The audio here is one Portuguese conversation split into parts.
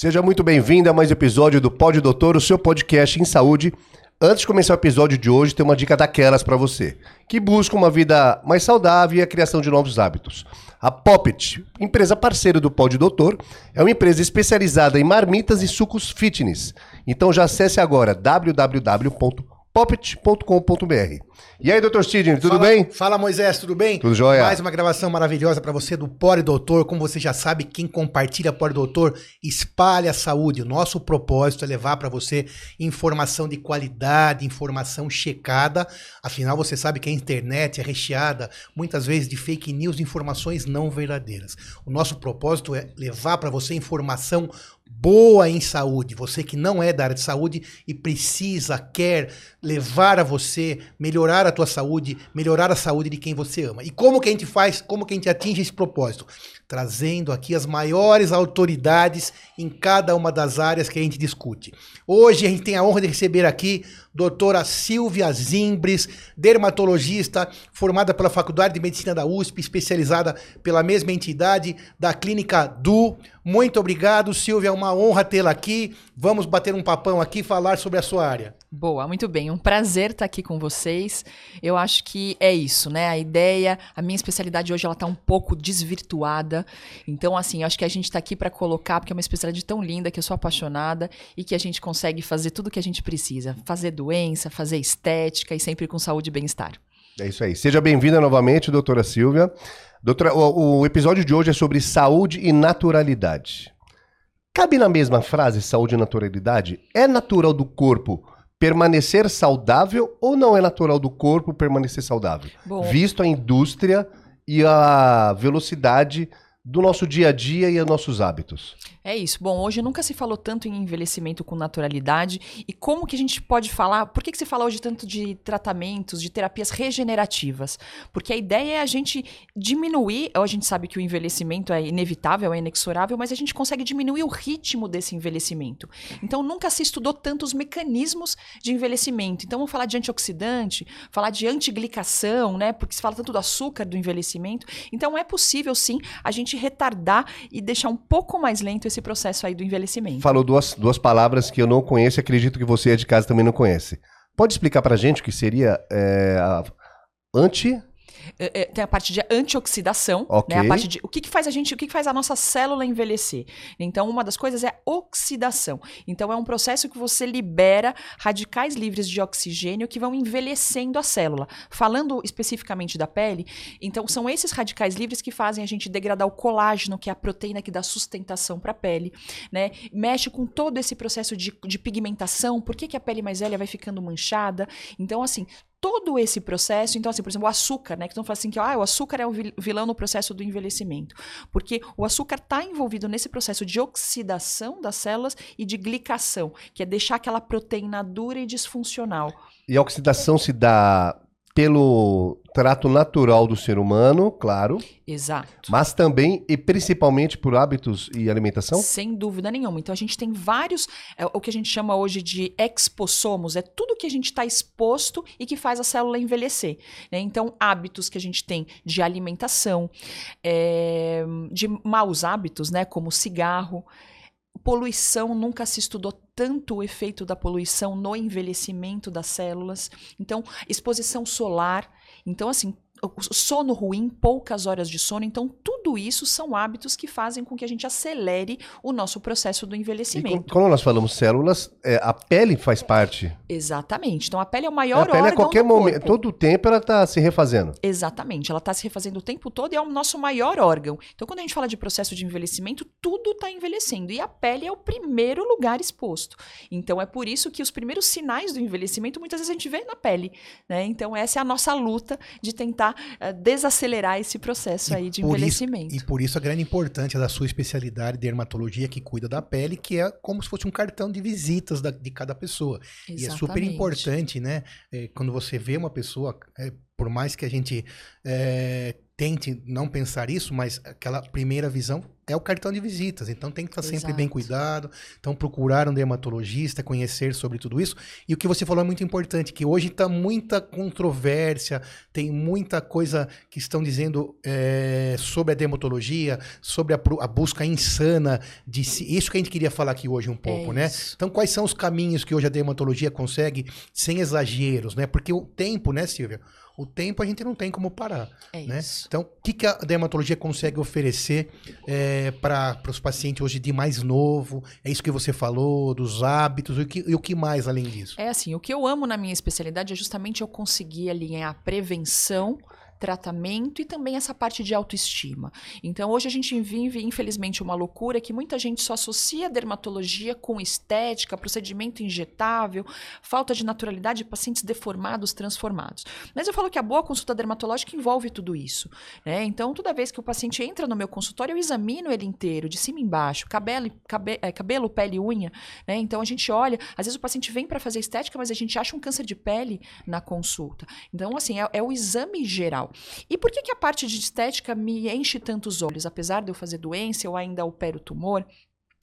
Seja muito bem-vindo a mais um episódio do Pod Doutor, o seu podcast em saúde. Antes de começar o episódio de hoje, tem uma dica daquelas para você, que busca uma vida mais saudável e a criação de novos hábitos. A Poppet, empresa parceira do Pod Doutor, é uma empresa especializada em marmitas e sucos fitness. Então já acesse agora www.poppet.com.br. E aí, doutor Sidney, tudo fala, bem? Fala, Moisés, tudo bem? Tudo jóia. Mais uma gravação maravilhosa para você do Pore Doutor. Como você já sabe, quem compartilha Pore Doutor espalha a saúde. O nosso propósito é levar para você informação de qualidade, informação checada. Afinal, você sabe que a internet é recheada muitas vezes de fake news, informações não verdadeiras. O nosso propósito é levar para você informação boa em saúde, você que não é da área de saúde e precisa, quer levar a você, melhorar a tua saúde, melhorar a saúde de quem você ama. E como que a gente faz, como que a gente atinge esse propósito? Trazendo aqui as maiores autoridades em cada uma das áreas que a gente discute. Hoje a gente tem a honra de receber aqui doutora Silvia Zimbres, dermatologista, formada pela Faculdade de Medicina da USP, especializada pela mesma entidade da Clínica Du. Muito obrigado, Silvia, é uma honra tê-la aqui. Vamos bater um papão aqui falar sobre a sua área. Boa, muito bem. Um prazer estar aqui com vocês. Eu acho que é isso, né? A ideia, a minha especialidade hoje ela está um pouco desvirtuada. Então, assim, acho que a gente está aqui para colocar, porque é uma especialidade tão linda que eu sou apaixonada e que a gente consegue fazer tudo o que a gente precisa, fazer fazer estética e sempre com saúde e bem-estar. É isso aí. Seja bem-vinda novamente, doutora Silvia. Doutora, o, o, episódio de hoje é sobre saúde e naturalidade. Cabe na mesma frase saúde e naturalidade? É natural do corpo permanecer saudável ou não é natural do corpo permanecer saudável? Bom, Visto a indústria e a velocidade do nosso dia a dia e os nossos hábitos. É isso. Bom, hoje nunca se falou tanto em envelhecimento com naturalidade e como que a gente pode falar, por que, que se fala hoje tanto de tratamentos, de terapias regenerativas? Porque a ideia é a gente diminuir, a gente sabe que o envelhecimento é inevitável, é inexorável, mas a gente consegue diminuir o ritmo desse envelhecimento. Então nunca se estudou tanto os mecanismos de envelhecimento. Então vamos falar de antioxidante, falar de antiglicação, né? Porque se fala tanto do açúcar do envelhecimento. Então é possível sim a gente retardar e deixar um pouco mais lento esse processo aí do envelhecimento. Falou duas, duas palavras que eu não conheço e acredito que você de casa também não conhece. Pode explicar pra gente o que seria é, a anti tem a parte de antioxidação, okay. né? A parte de o que, que faz a gente, o que, que faz a nossa célula envelhecer. Então, uma das coisas é oxidação. Então, é um processo que você libera radicais livres de oxigênio que vão envelhecendo a célula. Falando especificamente da pele, então são esses radicais livres que fazem a gente degradar o colágeno, que é a proteína que dá sustentação para a pele, né? Mexe com todo esse processo de, de pigmentação. Por que, que a pele mais velha vai ficando manchada? Então, assim, todo esse processo, então assim, por exemplo, o açúcar, né, que estão falando assim que ah, o açúcar é o vilão no processo do envelhecimento, porque o açúcar está envolvido nesse processo de oxidação das células e de glicação, que é deixar aquela proteína dura e disfuncional. E a oxidação se dá pelo trato natural do ser humano, claro. Exato. Mas também e principalmente por hábitos e alimentação? Sem dúvida nenhuma. Então a gente tem vários, é, o que a gente chama hoje de expossomos, é tudo que a gente está exposto e que faz a célula envelhecer. Né? Então, hábitos que a gente tem de alimentação, é, de maus hábitos, né? Como cigarro. Poluição, nunca se estudou tanto o efeito da poluição no envelhecimento das células. Então, exposição solar. Então, assim, sono ruim, poucas horas de sono. Então, tudo isso são hábitos que fazem com que a gente acelere o nosso processo do envelhecimento. E quando nós falamos células, é, a pele faz parte. Exatamente. Então, a pele é o maior órgão. A pele a qualquer momento, todo o tempo, ela está se refazendo. Exatamente. Ela está se refazendo o tempo todo e é o nosso maior órgão. Então, quando a gente fala de processo de envelhecimento, tudo está envelhecendo. E a pele é o primeiro lugar exposto. Então, é por isso que os primeiros sinais do envelhecimento, muitas vezes a gente vê na pele. Né? Então, essa é a nossa luta de tentar uh, desacelerar esse processo e aí de envelhecimento. Isso, e por isso a grande importância da sua especialidade de dermatologia que cuida da pele, que é como se fosse um cartão de visitas da, de cada pessoa. Exatamente. E é super importante, né? É, quando você vê uma pessoa. É, por mais que a gente é, tente não pensar isso, mas aquela primeira visão é o cartão de visitas. Então tem que estar sempre bem cuidado. Então procurar um dermatologista, conhecer sobre tudo isso. E o que você falou é muito importante, que hoje está muita controvérsia, tem muita coisa que estão dizendo é, sobre a dermatologia, sobre a, a, busca insana de si. Isso que a gente queria falar aqui hoje um pouco, é né? Então quais são os caminhos que hoje a dermatologia consegue sem exageros, né? Porque o tempo, né, Silvia? O tempo a gente não tem como parar. É né? Então, o que, que a dermatologia consegue oferecer é, para os pacientes hoje de mais novo? É isso que você falou, dos hábitos, e o, que, e o que mais além disso? É assim, o que eu amo na minha especialidade é justamente eu conseguir alinhar a prevenção tratamento e também essa parte de autoestima. Então, hoje a gente vive, infelizmente, uma loucura que muita gente só associa dermatologia com estética, procedimento injetável, falta de naturalidade, pacientes deformados, transformados. Mas eu falo que a boa consulta dermatológica envolve tudo isso. Né? Então, toda vez que o paciente entra no meu consultório, eu examino ele inteiro, de cima e embaixo, cabelo, cabe, é, cabelo pele e unha. Né? Então, a gente olha, às vezes o paciente vem para fazer estética, mas a gente acha um câncer de pele na consulta. Então, assim, é, é o exame geral. E por que, que a parte de estética me enche tantos olhos? Apesar de eu fazer doença, eu ainda opero tumor,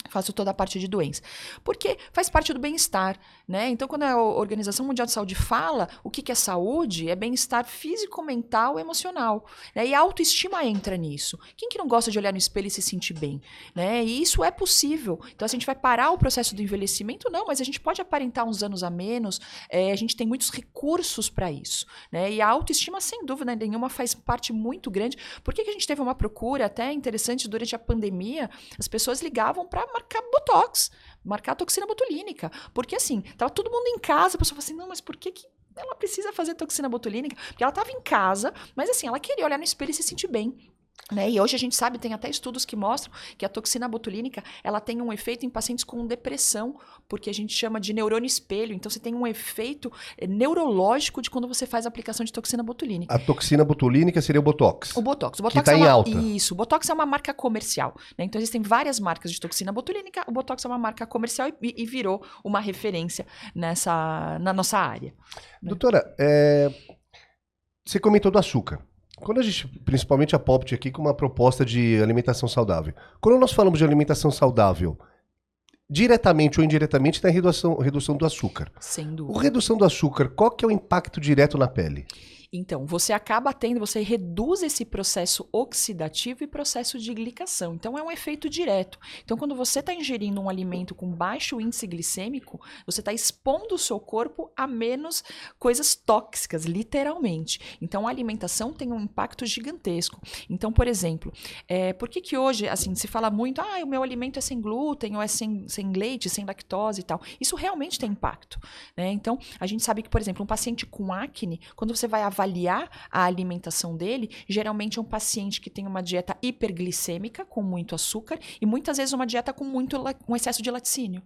faço toda a parte de doença. Porque faz parte do bem-estar, né? Então, quando a Organização Mundial de Saúde fala o que, que é saúde, é bem-estar físico, mental, emocional. Né? E a autoestima entra nisso. Quem que não gosta de olhar no espelho e se sentir bem? Né? E isso é possível. Então, a gente vai parar o processo do envelhecimento? Não, mas a gente pode aparentar uns anos a menos. É, a gente tem muitos recursos para isso. Né? E a autoestima, sem dúvida nenhuma, faz parte muito grande. Por que, que a gente teve uma procura até interessante durante a pandemia? As pessoas ligavam para marcar botox, marcar toxina botulínica. Porque assim, tava todo mundo em casa, a pessoa falou assim: não, mas por que, que ela precisa fazer toxina botulínica? Porque ela tava em casa, mas assim, ela queria olhar no espelho e se sentir bem. Né? E hoje a gente sabe, tem até estudos que mostram que a toxina botulínica ela tem um efeito em pacientes com depressão, porque a gente chama de neurônio espelho. Então você tem um efeito eh, neurológico de quando você faz a aplicação de toxina botulínica. A toxina botulínica seria o Botox. O Botox. O Botox que está é em alta. Isso. O Botox é uma marca comercial. Né? Então existem várias marcas de toxina botulínica. O Botox é uma marca comercial e, e virou uma referência nessa, na nossa área. Né? Doutora, é... você comentou do açúcar. Quando a gente, principalmente a Popt aqui, com uma proposta de alimentação saudável. Quando nós falamos de alimentação saudável, diretamente ou indiretamente tem a redução, redução do açúcar. Sem dúvida. O redução do açúcar, qual que é o impacto direto na pele? Então, você acaba tendo, você reduz esse processo oxidativo e processo de glicação. Então, é um efeito direto. Então, quando você está ingerindo um alimento com baixo índice glicêmico, você está expondo o seu corpo a menos coisas tóxicas, literalmente. Então, a alimentação tem um impacto gigantesco. Então, por exemplo, é, por que, que hoje, assim, se fala muito, ah, o meu alimento é sem glúten, ou é sem, sem leite, sem lactose e tal. Isso realmente tem impacto. Né? Então, a gente sabe que, por exemplo, um paciente com acne, quando você vai avaliar a alimentação dele, geralmente é um paciente que tem uma dieta hiperglicêmica, com muito açúcar, e muitas vezes uma dieta com muito um excesso de laticínio.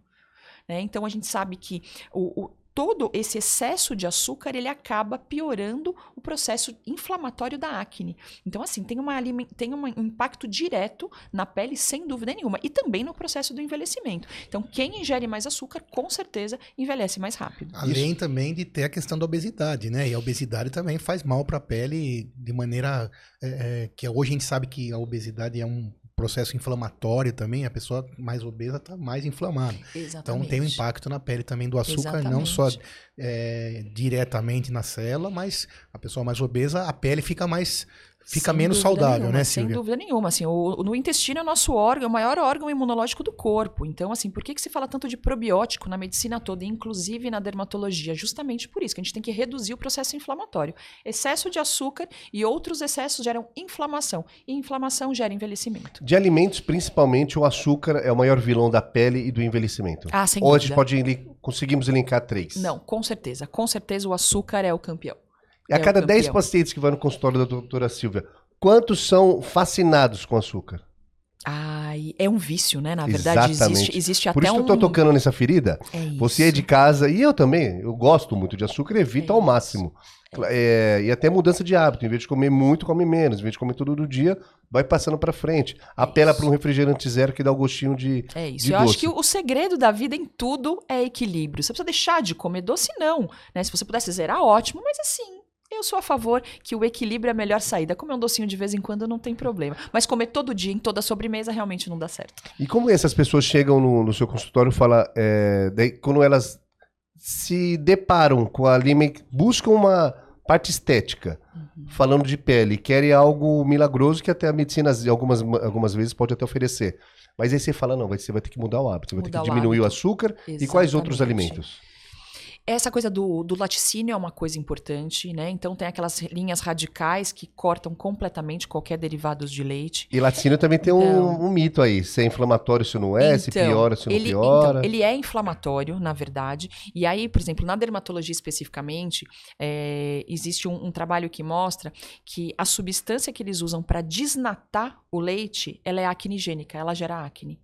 Né? Então a gente sabe que o, o todo esse excesso de açúcar ele acaba piorando o processo inflamatório da acne. Então, assim, tem, uma, tem um impacto direto na pele, sem dúvida nenhuma, e também no processo do envelhecimento. Então, quem ingere mais açúcar, com certeza, envelhece mais rápido. Além Isso. também de ter a questão da obesidade, né? E a obesidade também faz mal para a pele de maneira é, é, que hoje a gente sabe que a obesidade é um processo inflamatório também, a pessoa mais obesa está mais inflamada. Exatamente. Então tem um impacto na pele também do açúcar, Exatamente. não só é, diretamente na célula, mas a pessoa mais obesa, a pele fica mais fica sem menos saudável, nenhuma, né, Silvia? Sem dúvida nenhuma. Assim, o, no intestino é o nosso órgão, é o maior órgão imunológico do corpo. Então, assim, por que, que se fala tanto de probiótico na medicina toda, inclusive na dermatologia? Justamente por isso, que a gente tem que reduzir o processo inflamatório. Excesso de açúcar e outros excessos geram inflamação. E inflamação gera envelhecimento. De alimentos, principalmente, o açúcar é o maior vilão da pele e do envelhecimento. Ah, sem Ou dúvida. a gente pode conseguimos elencar três? Não, com certeza. Com certeza o açúcar é o campeão. E a é cada 10 pacientes que vão no consultório da doutora Silvia, quantos são fascinados com açúcar? Ai, é um vício, né? Na verdade, Exatamente. existe, existe Por até isso um... que eu tô tocando nessa ferida. É Você é de casa, e eu também, eu gosto muito de açúcar, evito é ao máximo. É, e até mudança de hábito, em vez de comer muito, come menos. Em vez de comer todo do dia, vai passando para frente. Apela para um refrigerante zero que dá o gostinho de É isso. de eu doce. acho que o segredo da vida em tudo é equilíbrio. Você precisa deixar de comer doce, não. Né? Se você pudesse zerar, ótimo, mas assim, Eu sou a favor que o equilíbrio é a melhor saída. Comer um docinho de vez em quando não tem problema. Mas comer todo dia, em toda sobremesa, realmente não dá certo. E como essas pessoas chegam no, no seu consultório e falam, é, daí, quando elas se deparam com a Lima, buscam uma parte estética, uhum. falando de pele, querem algo milagroso que até a medicina algumas, algumas vezes pode até oferecer. Mas aí você fala, não, você vai ter que mudar o hábito, você vai ter que diminuir o, o açúcar Exatamente. e quais outros alimentos? Essa coisa do, do laticínio é uma coisa importante, né? Então tem aquelas linhas radicais que cortam completamente qualquer derivados de leite. E laticínio também tem então, um, um, mito aí, se é inflamatório, se não é, então, se piora, se não ele, piora. Então, ele é inflamatório, na verdade. E aí, por exemplo, na dermatologia especificamente, é, existe um, um trabalho que mostra que a substância que eles usam para desnatar o leite, ela é acnigênica, ela gera acne.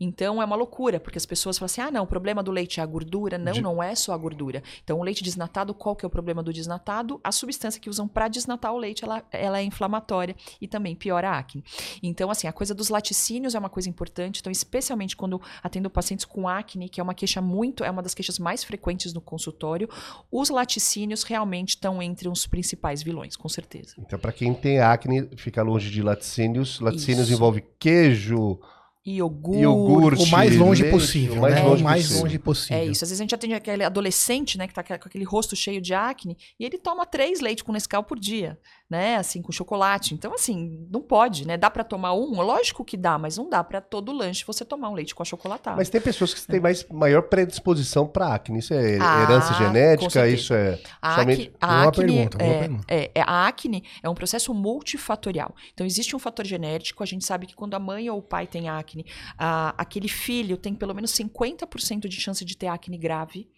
Então é uma loucura, porque as pessoas falam assim: ah, não, o problema do leite é a gordura. Não, de... não é só a gordura. Então, o leite desnatado, qual que é o problema do desnatado? A substância que usam para desnatar o leite, ela, ela é inflamatória e também piora a acne. Então, assim, a coisa dos laticínios é uma coisa importante. Então, especialmente quando atendo pacientes com acne, que é uma queixa muito, é uma das queixas mais frequentes no consultório, os laticínios realmente estão entre os principais vilões, com certeza. Então, para quem tem acne, fica longe de laticínios. Laticínios Isso. envolve queijo iogurte, iogurte o mais longe leite, possível, o mais, né? longe, o mais possível. longe possível. É isso. Às vezes a gente atende aquele adolescente, né, que tá com aquele rosto cheio de acne, e ele toma três leites com Nescau por dia né, assim, com chocolate. Então, assim, não pode, né? Dá para tomar um? Lógico que dá, mas não dá para todo lanche você tomar um leite com achocolatado. Mas tem pessoas que têm mais, maior predisposição para acne. Isso é ah, herança genética? Isso é a somente... A uma acne, pergunta, é, pergunta. É, é, a acne é um processo multifatorial. Então, existe um fator genético. A gente sabe que quando a mãe ou o pai tem acne, a, aquele filho tem pelo menos 50% de chance de ter acne grave.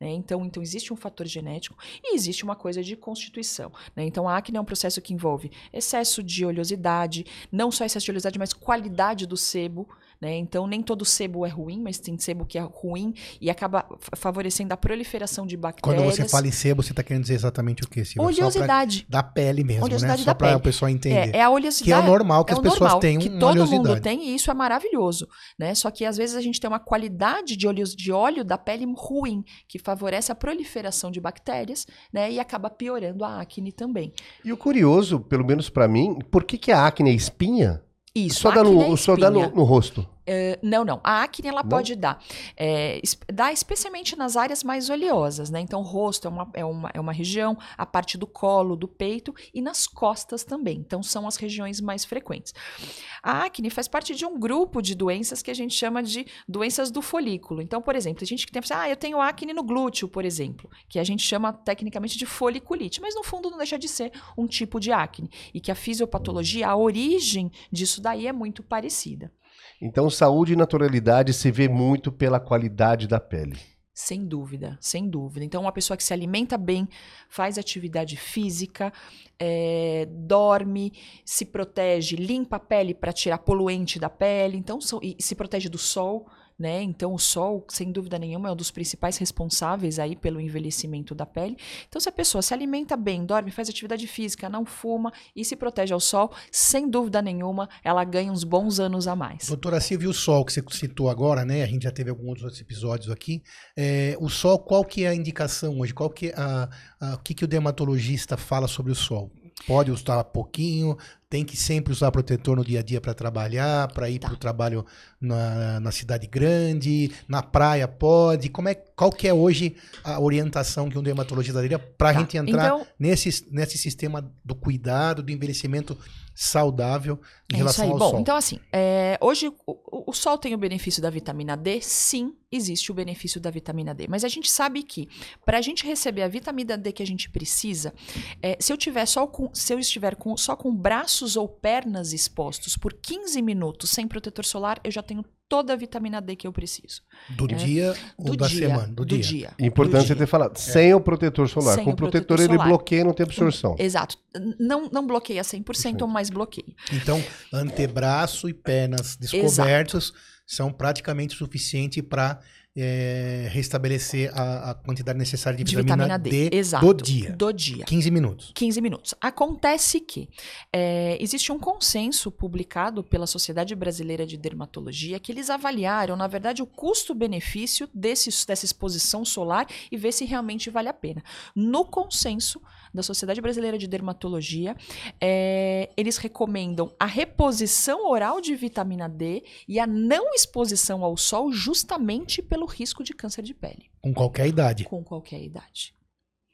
Né? Então, então, existe um fator genético e existe uma coisa de constituição. Né? Então, a acne é um processo que envolve excesso de oleosidade, não só excesso de oleosidade, mas qualidade do sebo. Né? Então, nem todo sebo é ruim, mas tem sebo que é ruim e acaba favorecendo a proliferação de bactérias. Quando você fala em sebo, você está querendo dizer exatamente o quê? Silvia? Oleosidade. Da pele mesmo, oleosidade né? Só para o pessoal entender. É, é, a oleosidade. Que é o normal que é as pessoas normal, tenham que todo mundo tem e isso é maravilhoso. Né? Só que às vezes a gente tem uma qualidade de óleo, de óleo da pele ruim, que favorece a proliferação de bactérias né? e acaba piorando a acne também. E o curioso, pelo menos para mim, por que, que a acne é espinha? Isso, só dá no, é só dá no, no rosto. Uh, não, não. A acne ela não? pode dar. É, dá especialmente nas áreas mais oleosas, né? Então, o rosto é uma, é, uma, é uma região, a parte do colo, do peito e nas costas também. Então, são as regiões mais frequentes. A acne faz parte de um grupo de doenças que a gente chama de doenças do folículo. Então, por exemplo, a gente que tem ah, eu tenho acne no glúteo, por exemplo, que a gente chama tecnicamente de foliculite, mas no fundo não deixa de ser um tipo de acne. E que a fisiopatologia, a origem disso daí é muito parecida. Então, saúde e naturalidade se vê muito pela qualidade da pele. Sem dúvida, sem dúvida. Então, uma pessoa que se alimenta bem, faz atividade física, é, dorme, se protege, limpa a pele para tirar poluente da pele, então e se protege do sol né? Então o sol, sem dúvida nenhuma, é um dos principais responsáveis aí pelo envelhecimento da pele. Então se a pessoa se alimenta bem, dorme, faz atividade física, não fuma e se protege ao sol, sem dúvida nenhuma, ela ganha uns bons anos a mais. Doutora Silvia, o sol que você citou agora, né? A gente já teve alguns outros episódios aqui. É, o sol, qual que é a indicação hoje? Qual que é a, a, o que, que o dermatologista fala sobre o sol? Pode usar pouquinho, tem que sempre usar protetor no dia a dia para trabalhar, para ir tá. para o trabalho na, na, cidade grande, na praia pode. Como é, qual que é hoje a orientação que um dermatologista daria para a tá. gente entrar então, nesse, nesse sistema do cuidado, do envelhecimento saudável em é relação ao Bom, sol? Então, assim, é, hoje o, o, sol tem o benefício da vitamina D? Sim, existe o benefício da vitamina D. Mas a gente sabe que para a gente receber a vitamina D que a gente precisa, é, se eu tiver só com, se eu estiver com, só com braços ou pernas expostos por 15 minutos sem protetor solar, eu já tenho toda a vitamina D que eu preciso. Do é. dia ou do da dia, semana? Do, do dia. dia. Importante você ter falado, sem o protetor solar. Sem Com o protetor, protetor ele bloqueia, não tem absorção. Exato. Não, não bloqueia 100%, mas bloqueia. Então, antebraço e pernas descobertos Exato. são praticamente suficiente para é, restabelecer a, a, quantidade necessária de, de vitamina, vitamina, D, do dia. Do dia. 15 minutos. 15 minutos. Acontece que é, existe um consenso publicado pela Sociedade Brasileira de Dermatologia que eles avaliaram, na verdade, o custo-benefício dessa exposição solar e ver se realmente vale a pena. No consenso, da Sociedade Brasileira de Dermatologia, é, eles recomendam a reposição oral de vitamina D e a não exposição ao sol justamente pelo risco de câncer de pele. Com qualquer idade. Com qualquer idade.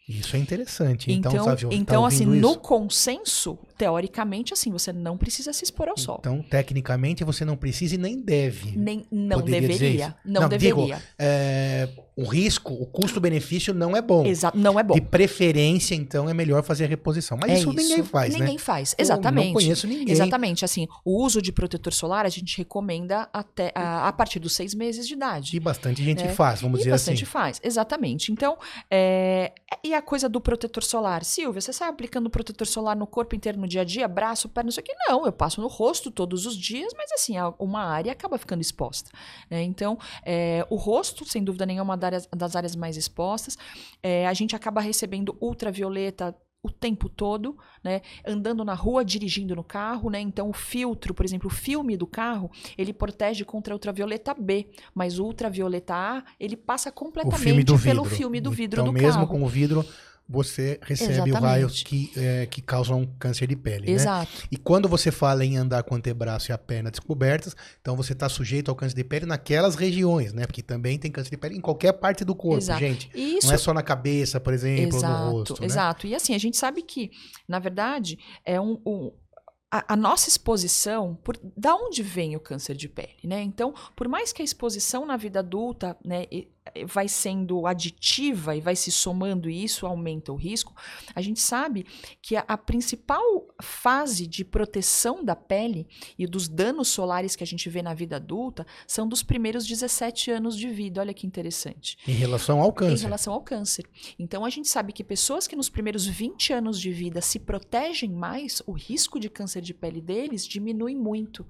Isso é interessante. Então, então, tá, então tá assim, isso? no consenso, teoricamente, assim, você não precisa se expor ao sol. Então, tecnicamente, você não precisa e nem deve. Nem, não deveria. Não, não, deveria. Digo, é, o risco, o custo-benefício não é bom. Exato, não é bom. De preferência, então, é melhor fazer a reposição. Mas é isso, isso, ninguém faz, ninguém né? Ninguém faz, exatamente. Eu não conheço ninguém. Exatamente, assim, o uso de protetor solar a gente recomenda até a, a partir dos seis meses de idade. E bastante gente é, faz, vamos dizer assim. bastante faz, exatamente. Então, é, e a coisa do protetor solar? Silvia, você sai aplicando protetor solar no corpo inteiro no dia a dia, braço, perna, isso aqui? Não, eu passo no rosto todos os dias, mas assim, uma área acaba ficando exposta. Né? Então, é, o rosto, sem dúvida nenhuma, é uma das áreas mais expostas. É, a gente acaba recebendo ultravioleta o tempo todo, né? Andando na rua, dirigindo no carro, né? Então o filtro, por exemplo, o filme do carro, ele protege contra a ultravioleta B, mas o ultravioleta A, ele passa completamente filme pelo filme do vidro então, do carro. mesmo com o vidro, você recebe Exatamente. o raio que, é, que causam câncer de pele. Né? Exato. Né? E quando você fala em andar com o antebraço e a perna descobertas, então você está sujeito ao câncer de pele naquelas regiões, né? Porque também tem câncer de pele em qualquer parte do corpo, Exato. gente. Isso... Não é só na cabeça, por exemplo, exato, no rosto. Né? Exato. E assim, a gente sabe que, na verdade, é um, um a, a, nossa exposição, por, da onde vem o câncer de pele, né? Então, por mais que a exposição na vida adulta, né, vai sendo aditiva e vai se somando e isso aumenta o risco, a gente sabe que a, a, principal fase de proteção da pele e dos danos solares que a gente vê na vida adulta são dos primeiros 17 anos de vida. Olha que interessante. Em relação ao câncer. Em relação ao câncer. Então a gente sabe que pessoas que nos primeiros 20 anos de vida se protegem mais, o risco de câncer de pele deles diminui muito.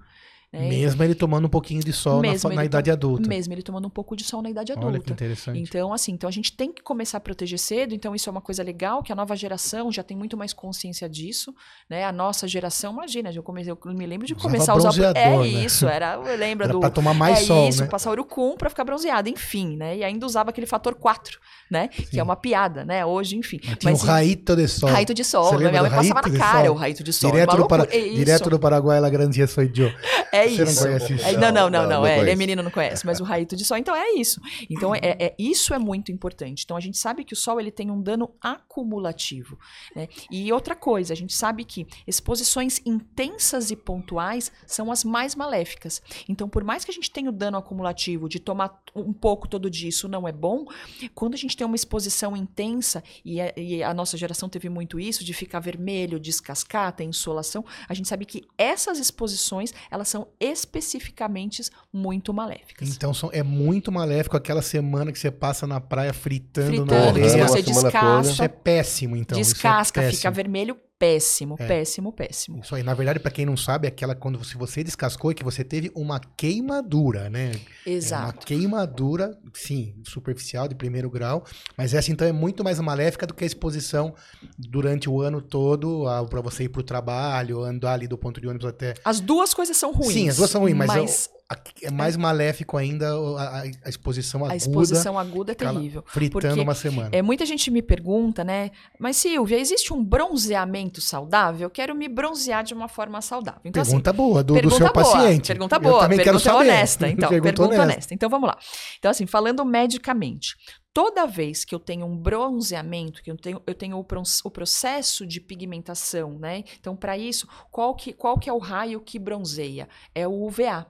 Né? Mesmo ele tomando um pouquinho de sol na, na idade adulta. Mesmo ele tomando um pouco de sol na idade adulta. Olha que interessante. Então, assim, então a gente tem que começar a proteger cedo. Então, isso é uma coisa legal, que a nova geração já tem muito mais consciência disso. Né? A nossa geração, imagina, eu, comecei, eu me lembro de Usava começar a usar. É né? isso, era. Eu lembro era do. Pra tomar mais é sol. Isso, né? passar urucum pra ficar bronzeado, enfim, né? E ainda usava aquele fator 4, né? Sim. Que é uma piada, né? Hoje, enfim. Mas, Mas o raito de sol. Raito de sol. Você minha mãe passava na cara o raito de sol. Direto, do, para... Direto do Paraguai, ela grande sou eu. É Você isso. Não conhece isso? É, não, não, não, não, não, é, ele é menino, não conhece, mas o raito de sol. Então é isso. Então é, é, isso é muito importante. Então a gente sabe que o sol ele tem um dano acumulativo. Né? E outra coisa, a gente sabe que exposições intensas e pontuais são as mais maléficas. Então, por mais que a gente tenha o dano acumulativo de tomar um pouco todo dia, isso não é bom. Quando a gente tem uma exposição intensa, e a, e a nossa geração teve muito isso, de ficar vermelho, descascar, ter insolação, a gente sabe que essas exposições, elas são especificamente muito maléficas. Então são, é muito maléfico aquela semana que você passa na praia fritando, fritando na areia. Você descasca. Isso é péssimo, então. Descasca, é péssimo. fica vermelho, péssimo, é. péssimo, péssimo. Isso aí, na verdade, para quem não sabe, é aquela quando se você descascou e que você teve uma queimadura, né? Exato. É uma queimadura, sim, superficial de primeiro grau, mas essa então é muito mais maléfica do que a exposição durante o ano todo para você ir para o trabalho, andar ali do ponto de ônibus até. As duas coisas são ruins. Sim, as duas são ruins, mas, mas... Eu, é mais maléfico ainda a, a, exposição aguda. A exposição aguda é terrível. Fritando uma semana. É, muita gente me pergunta, né? Mas Silvia, existe um bronzeamento saudável? Eu quero me bronzear de uma forma saudável. Então, pergunta assim, boa, do, pergunta do seu boa, paciente. Pergunta boa, Eu também pergunta quero saber. honesta. Então, pergunta, pergunta honesta. honesta. Então vamos lá. Então, assim, falando medicamente, toda vez que eu tenho um bronzeamento, que eu tenho, eu tenho o, o processo de pigmentação, né? Então, para isso, qual que, qual que é o raio que bronzeia? É o UVA.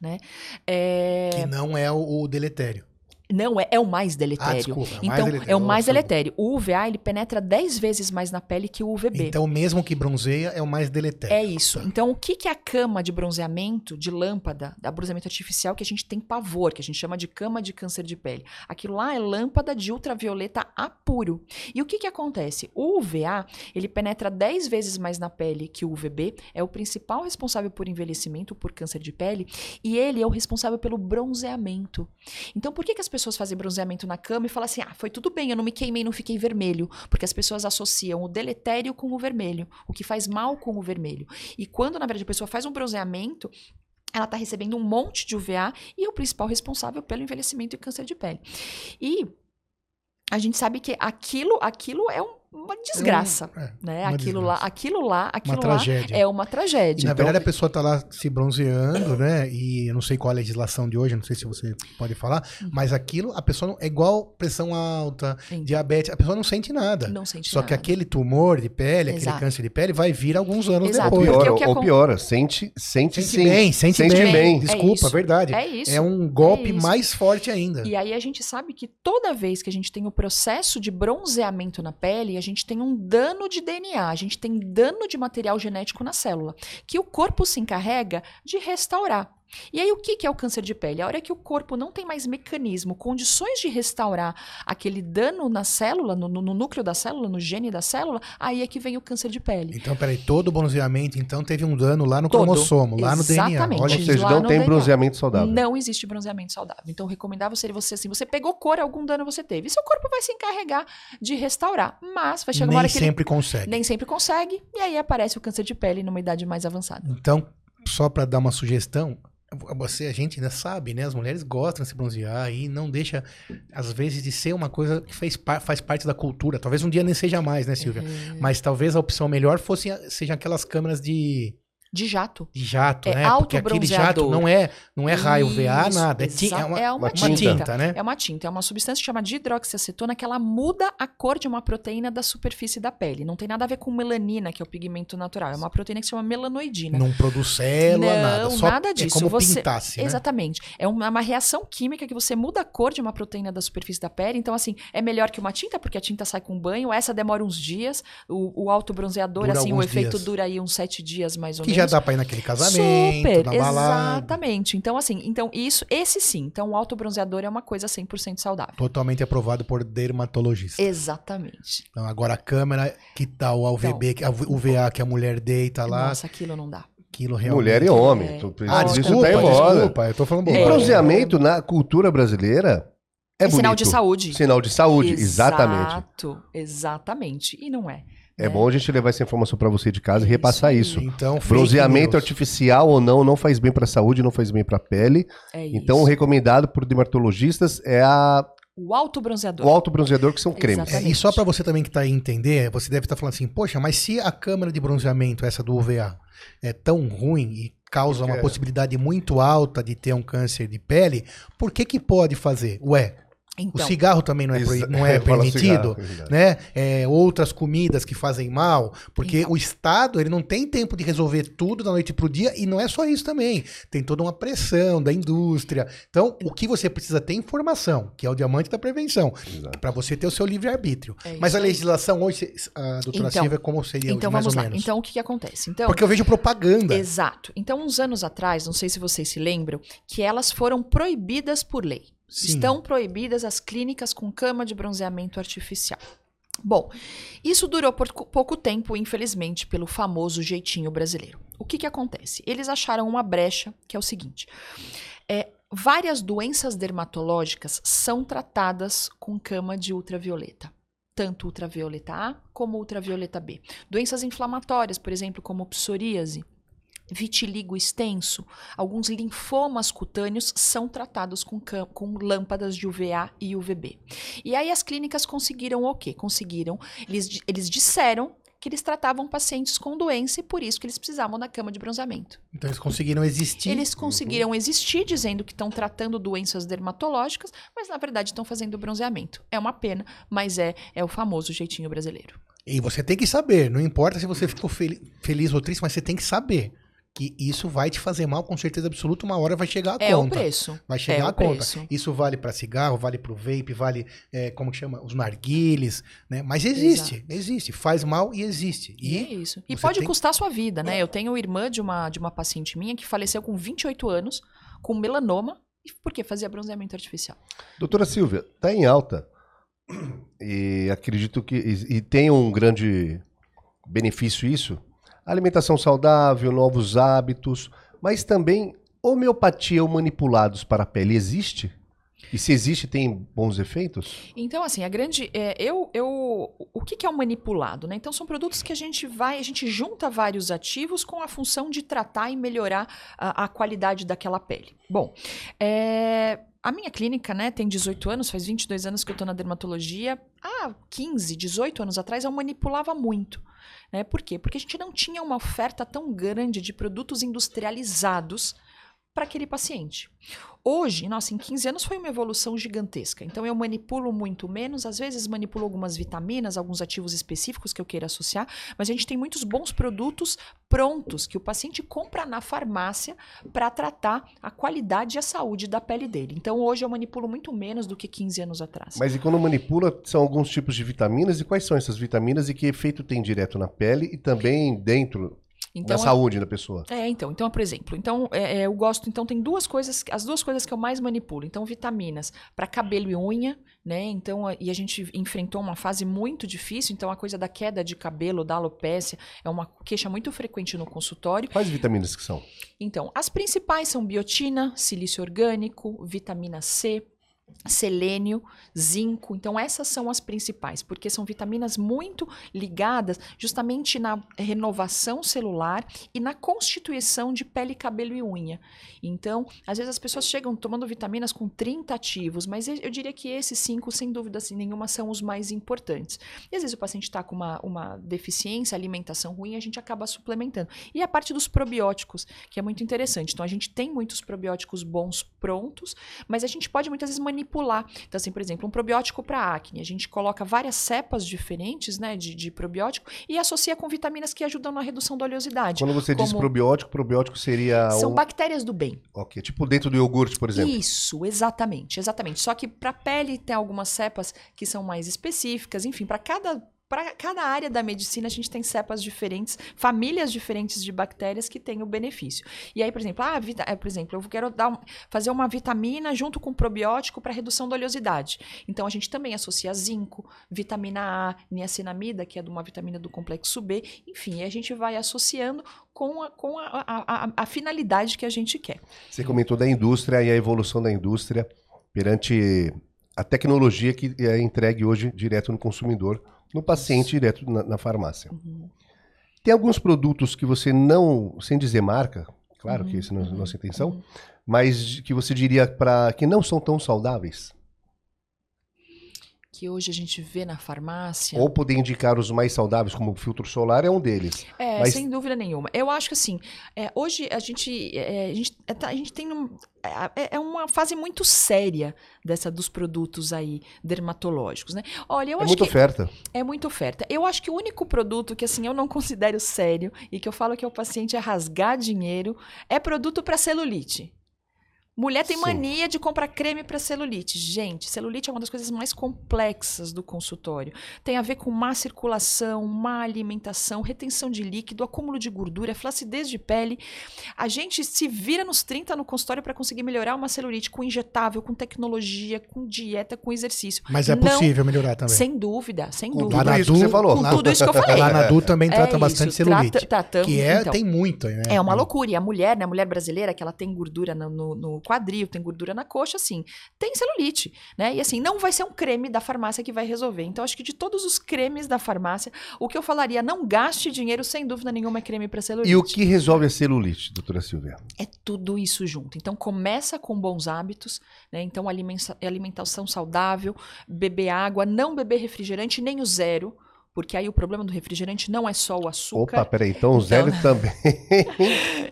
Né? É... Que não é o, o deletério. Não, é, é o mais deletério. Ah, desculpa, é o então, mais deletério. é o mais deletério. O UVA, ele penetra 10 vezes mais na pele que o UVB. Então, mesmo que bronzeia, é o mais deletério. É isso. Tá. Então, o que, que é a cama de bronzeamento, de lâmpada, da bronzeamento artificial, que a gente tem pavor, que a gente chama de cama de câncer de pele? Aquilo lá é lâmpada de ultravioleta a puro. E o que, que acontece? O UVA, ele penetra 10 vezes mais na pele que o UVB, é o principal responsável por envelhecimento, por câncer de pele, e ele é o responsável pelo bronzeamento. Então, por que, que as pessoas pessoas fazem bronzeamento na cama e falam assim: ah, foi tudo bem, eu não me queimei, não fiquei vermelho. Porque as pessoas associam o deletério com o vermelho, o que faz mal com o vermelho. E quando, na verdade, a pessoa faz um bronzeamento, ela está recebendo um monte de UVA e é o principal responsável pelo envelhecimento e câncer de pele. E a gente sabe que aquilo, aquilo é um uma desgraça, é, né? uma aquilo desgraça. lá, aquilo lá, aquilo lá tragédia. é uma tragédia. E, na Então, verdade, a pessoa tá lá se bronzeando, né? E eu não sei qual a legislação de hoje, não sei se você pode falar, Uhum. mas aquilo, a pessoa não, é igual pressão alta, Sim. diabetes, a pessoa não sente nada. não sente Só que nada. aquele tumor de pele, aquele Exato. câncer de pele, vai vir alguns anos Exato. Ou depois. Porque piora, o que ou acon- piora. Sente, sente, Sente sim. bem, sente, Sente bem. bem. É Desculpa, isso. verdade. É isso. É um golpe É mais forte ainda. E aí a gente sabe que toda vez que a gente tem o processo de bronzeamento na pele, a gente tem um dano de DNA, a gente tem dano de material genético na célula, que o corpo se encarrega de restaurar. E aí o que é o câncer de pele? A hora que o corpo não tem mais mecanismo, condições de restaurar aquele dano na célula, no, no- núcleo da célula, no gene da célula, aí é que vem o câncer de pele. Então, peraí, todo bronzeamento, então, teve um dano lá no Todo. cromossomo, lá no DNA. Exatamente. Olha Ou seja, não tem DNA. bronzeamento saudável. Não existe bronzeamento saudável. Então, recomendável seria você assim: você pegou cor, algum dano você teve. E seu corpo vai se encarregar de restaurar. Mas vai chegar uma Nem hora que ele sempre consegue. nem sempre consegue, e aí aparece o câncer de pele numa idade mais avançada. Então, só pra dar uma sugestão, você, a gente ainda sabe, né? As mulheres gostam de se bronzear e não deixa, às vezes, de ser uma coisa que fez, faz parte da cultura. Talvez um dia nem seja mais, né, Silvia? Uhum. Mas talvez a opção melhor fosse sejam aquelas câmeras de, De jato. de jato, É né? Porque aquele jato não é, não é raio VA, Isso, nada. É, ti- exa- é uma, é uma uma tinta. tinta, né? É uma tinta, é uma substância chamada de hidroxiacetona que ela muda a cor de uma proteína da superfície da pele. Não tem nada a ver com melanina, que é o pigmento natural. É uma proteína que se chama melanoidina. Não produz célula, Não, nada. Só nada É disso. como Você- pintasse, né? Exatamente. É uma, uma reação química que você muda a cor de uma proteína da superfície da pele. Então, assim, é melhor que uma tinta, porque a tinta sai com banho. Essa demora uns dias. O, o autobronzeador, Dura assim, o efeito dias. dura aí uns sete dias, mais ou Que já dá pra ir naquele casamento, Super, na balada. exatamente. Então, assim, então isso, esse sim. Então, o autobronzeador é uma coisa 100% saudável. Totalmente aprovado por dermatologista. Exatamente. Então, agora a câmera que tá o UVB, que a UVA que a mulher deita lá, Nossa, aquilo não dá. aquilo realmente. Mulher e homem. É. Tu- Ah, isso desculpa, tá desculpa, eu tô falando E bobagem. bronzeamento na cultura brasileira é, É sinal de saúde. Sinal de saúde, exatamente. Exato, exatamente. E não é. É bom a gente levar essa informação pra você de casa e Isso repassar aí. isso. Então, Bronzeamento artificial ou não, não faz bem pra saúde, não faz bem pra pele. É Então, o isso. recomendado por dermatologistas é a, O autobronzeador. o autobronzeador, que são cremes. Exatamente. É, e só pra você também que tá aí entender, você deve estar falando assim, poxa, mas se a câmera de bronzeamento, essa do UVA, é tão ruim e causa uma É. possibilidade muito alta de ter um câncer de pele, por que que pode fazer? Ué, Então, o cigarro também não é, não é Fala permitido? cigarro, é né? É, outras comidas que fazem mal, porque Então. o Estado ele não tem tempo de resolver tudo da noite pro dia e não é só isso também. Tem toda uma pressão da indústria. Então, o que você precisa ter é informação, que é o diamante da prevenção, para você ter o seu livre arbítrio. É Mas a legislação hoje, a doutora Então, Silvia, como seria então mais vamos ou lá. menos? Então, o que, que acontece? Então, Porque eu vejo propaganda. Exato. Então, uns anos atrás, não sei se vocês se lembram, que elas foram proibidas por lei. Sim. Estão proibidas as clínicas com cama de bronzeamento artificial. Bom, isso durou por pouco tempo, infelizmente, pelo famoso jeitinho brasileiro. O que, que acontece? Eles acharam uma brecha, que é o seguinte: é, várias doenças dermatológicas são tratadas com cama de ultravioleta. Tanto ultravioleta A como ultravioleta B. Doenças inflamatórias, por exemplo, como psoríase, vitiligo extenso, alguns linfomas cutâneos são tratados com, com lâmpadas de UVA e UVB. E aí as clínicas conseguiram o quê? Conseguiram, eles, eles disseram que eles tratavam pacientes com doença e por isso que eles precisavam da cama de bronzeamento. Então eles conseguiram existir. Eles conseguiram existir dizendo que estão tratando doenças dermatológicas, mas na verdade estão fazendo bronzeamento. É uma pena, mas é, é o famoso jeitinho brasileiro. E você tem que saber, não importa se você ficou fel- feliz ou triste, mas você tem que saber que isso vai te fazer mal com certeza absoluta, uma hora vai chegar a É o conta. preço. Vai chegar é a o conta. preço. Isso vale para cigarro, vale para o vape, vale, é, como que chama? Os narguiles, né? Mas existe, Exato. existe. Faz mal e existe. E é isso. E pode tem- custar a sua vida, né? Eu tenho irmã de uma, de uma paciente minha que faleceu com 28 anos, com melanoma, e porque fazia bronzeamento artificial. Doutora Silvia, tá em alta. E acredito que. E, e tem um grande benefício isso. Alimentação saudável, novos hábitos, mas também homeopatia ou manipulados para a pele existe? E se existe, tem bons efeitos? Então, assim, a grande. É, eu, eu, o que, que é o manipulado? Né? Então, são produtos que a gente vai, a gente junta vários ativos com a função de tratar e melhorar a, a qualidade daquela pele. Bom, é, a minha clínica, né, tem 18 anos, faz 22 anos que eu estou na dermatologia. Há 15, 18 anos atrás eu manipulava muito. Né? Por quê? Porque a gente não tinha uma oferta tão grande de produtos industrializados para aquele paciente. Hoje, nossa, em 15 anos foi uma evolução gigantesca. Então eu manipulo muito menos, às vezes manipulo algumas vitaminas, alguns ativos específicos que eu queira associar, mas a gente tem muitos bons produtos prontos que o paciente compra na farmácia para tratar a qualidade e a saúde da pele dele. Então hoje eu manipulo muito menos do que 15 anos atrás. Mas e quando manipula, são alguns tipos de vitaminas e quais são essas vitaminas e que efeito tem direto na pele e também dentro então, da saúde da pessoa. É, então, então, por exemplo, então é, é, eu gosto, então tem duas coisas, as duas coisas que eu mais manipulo. Então, vitaminas para cabelo e unha, né? Então, e a gente enfrentou uma fase muito difícil, então a coisa da queda de cabelo, da alopécia, é uma queixa muito frequente no consultório. Quais vitaminas que são? Então, as principais são biotina, silício orgânico, vitamina C, selênio, zinco. Então essas são as principais, porque são vitaminas muito ligadas justamente na renovação celular e na constituição de pele, cabelo e unha. Então, às vezes as pessoas chegam tomando vitaminas com 30 ativos, mas eu diria que esses cinco, sem dúvida assim, nenhuma, são os mais importantes. E às vezes o paciente está com uma, uma deficiência, alimentação ruim, a gente acaba suplementando. E a parte dos probióticos, que é muito interessante. Então, a gente tem muitos probióticos bons prontos, mas a gente pode muitas vezes manipular manipular. Então, assim, por exemplo, um probiótico para acne, a gente coloca várias cepas diferentes né, de, de, probiótico e associa com vitaminas que ajudam na redução da oleosidade. Quando você como... diz probiótico, probiótico seria. São um... bactérias do bem. Ok, tipo dentro do iogurte, por exemplo. Isso, exatamente, exatamente. Só que para pele tem algumas cepas que são mais específicas, enfim, para cada para cada área da medicina, a gente tem cepas diferentes, famílias diferentes de bactérias que têm o benefício. E aí, por exemplo, ah, vita, é, por exemplo, eu quero dar um, fazer uma vitamina junto com probiótico para redução da oleosidade. Então, a gente também associa zinco, vitamina A, niacinamida, que é de uma vitamina do complexo B, enfim, a gente vai associando com, a, com a, a, a finalidade que a gente quer. Você comentou da indústria e a evolução da indústria perante a tecnologia que é entregue hoje direto no consumidor no paciente direto na, na farmácia. Uhum. Tem alguns produtos que você não, sem dizer marca, claro uhum. que essa não é a nossa intenção, uhum. mas que você diria para que não são tão saudáveis? Que hoje a gente vê na farmácia. Ou poder indicar os mais saudáveis, como o filtro solar é um deles. É, Mas... sem dúvida nenhuma. Eu acho que assim, é, hoje a gente, é, a gente, é, tá, a gente tem um, é, é, uma fase muito séria dessa dos produtos aí dermatológicos, né? Olha, eu é acho muita que oferta. É muita oferta. Eu acho que o único produto que assim eu não considero sério e que eu falo que o paciente é rasgar dinheiro é produto para celulite. Mulher tem Sim. mania de comprar creme para celulite. Gente, celulite é uma das coisas mais complexas do consultório. Tem a ver com má circulação, má alimentação, retenção de líquido, acúmulo de gordura, flacidez de pele. A gente se vira nos 30 no consultório para conseguir melhorar uma celulite com injetável, com tecnologia, com dieta, com exercício. Mas é Não, possível melhorar também. Sem dúvida, sem com dúvida. Tudo isso que você falou. Com tudo isso que eu falei. Lá na Du também é trata bastante celulite. Trata, que é, então, tem muito. Né? É uma loucura. E a mulher, né, a mulher brasileira, que ela tem gordura no, no, no quadril, tem gordura na coxa, assim, tem celulite, né? E assim, não vai ser um creme da farmácia que vai resolver. Então, acho que de todos os cremes da farmácia, o que eu falaria, não gaste dinheiro, sem dúvida nenhuma, é creme para celulite. E o que resolve a celulite, doutora Silvia? É tudo isso junto. Então, começa com bons hábitos, né? Então, alimentação saudável, beber água, não beber refrigerante, nem o zero porque aí o problema do refrigerante não é só o açúcar. Opa, peraí, então o então... zero também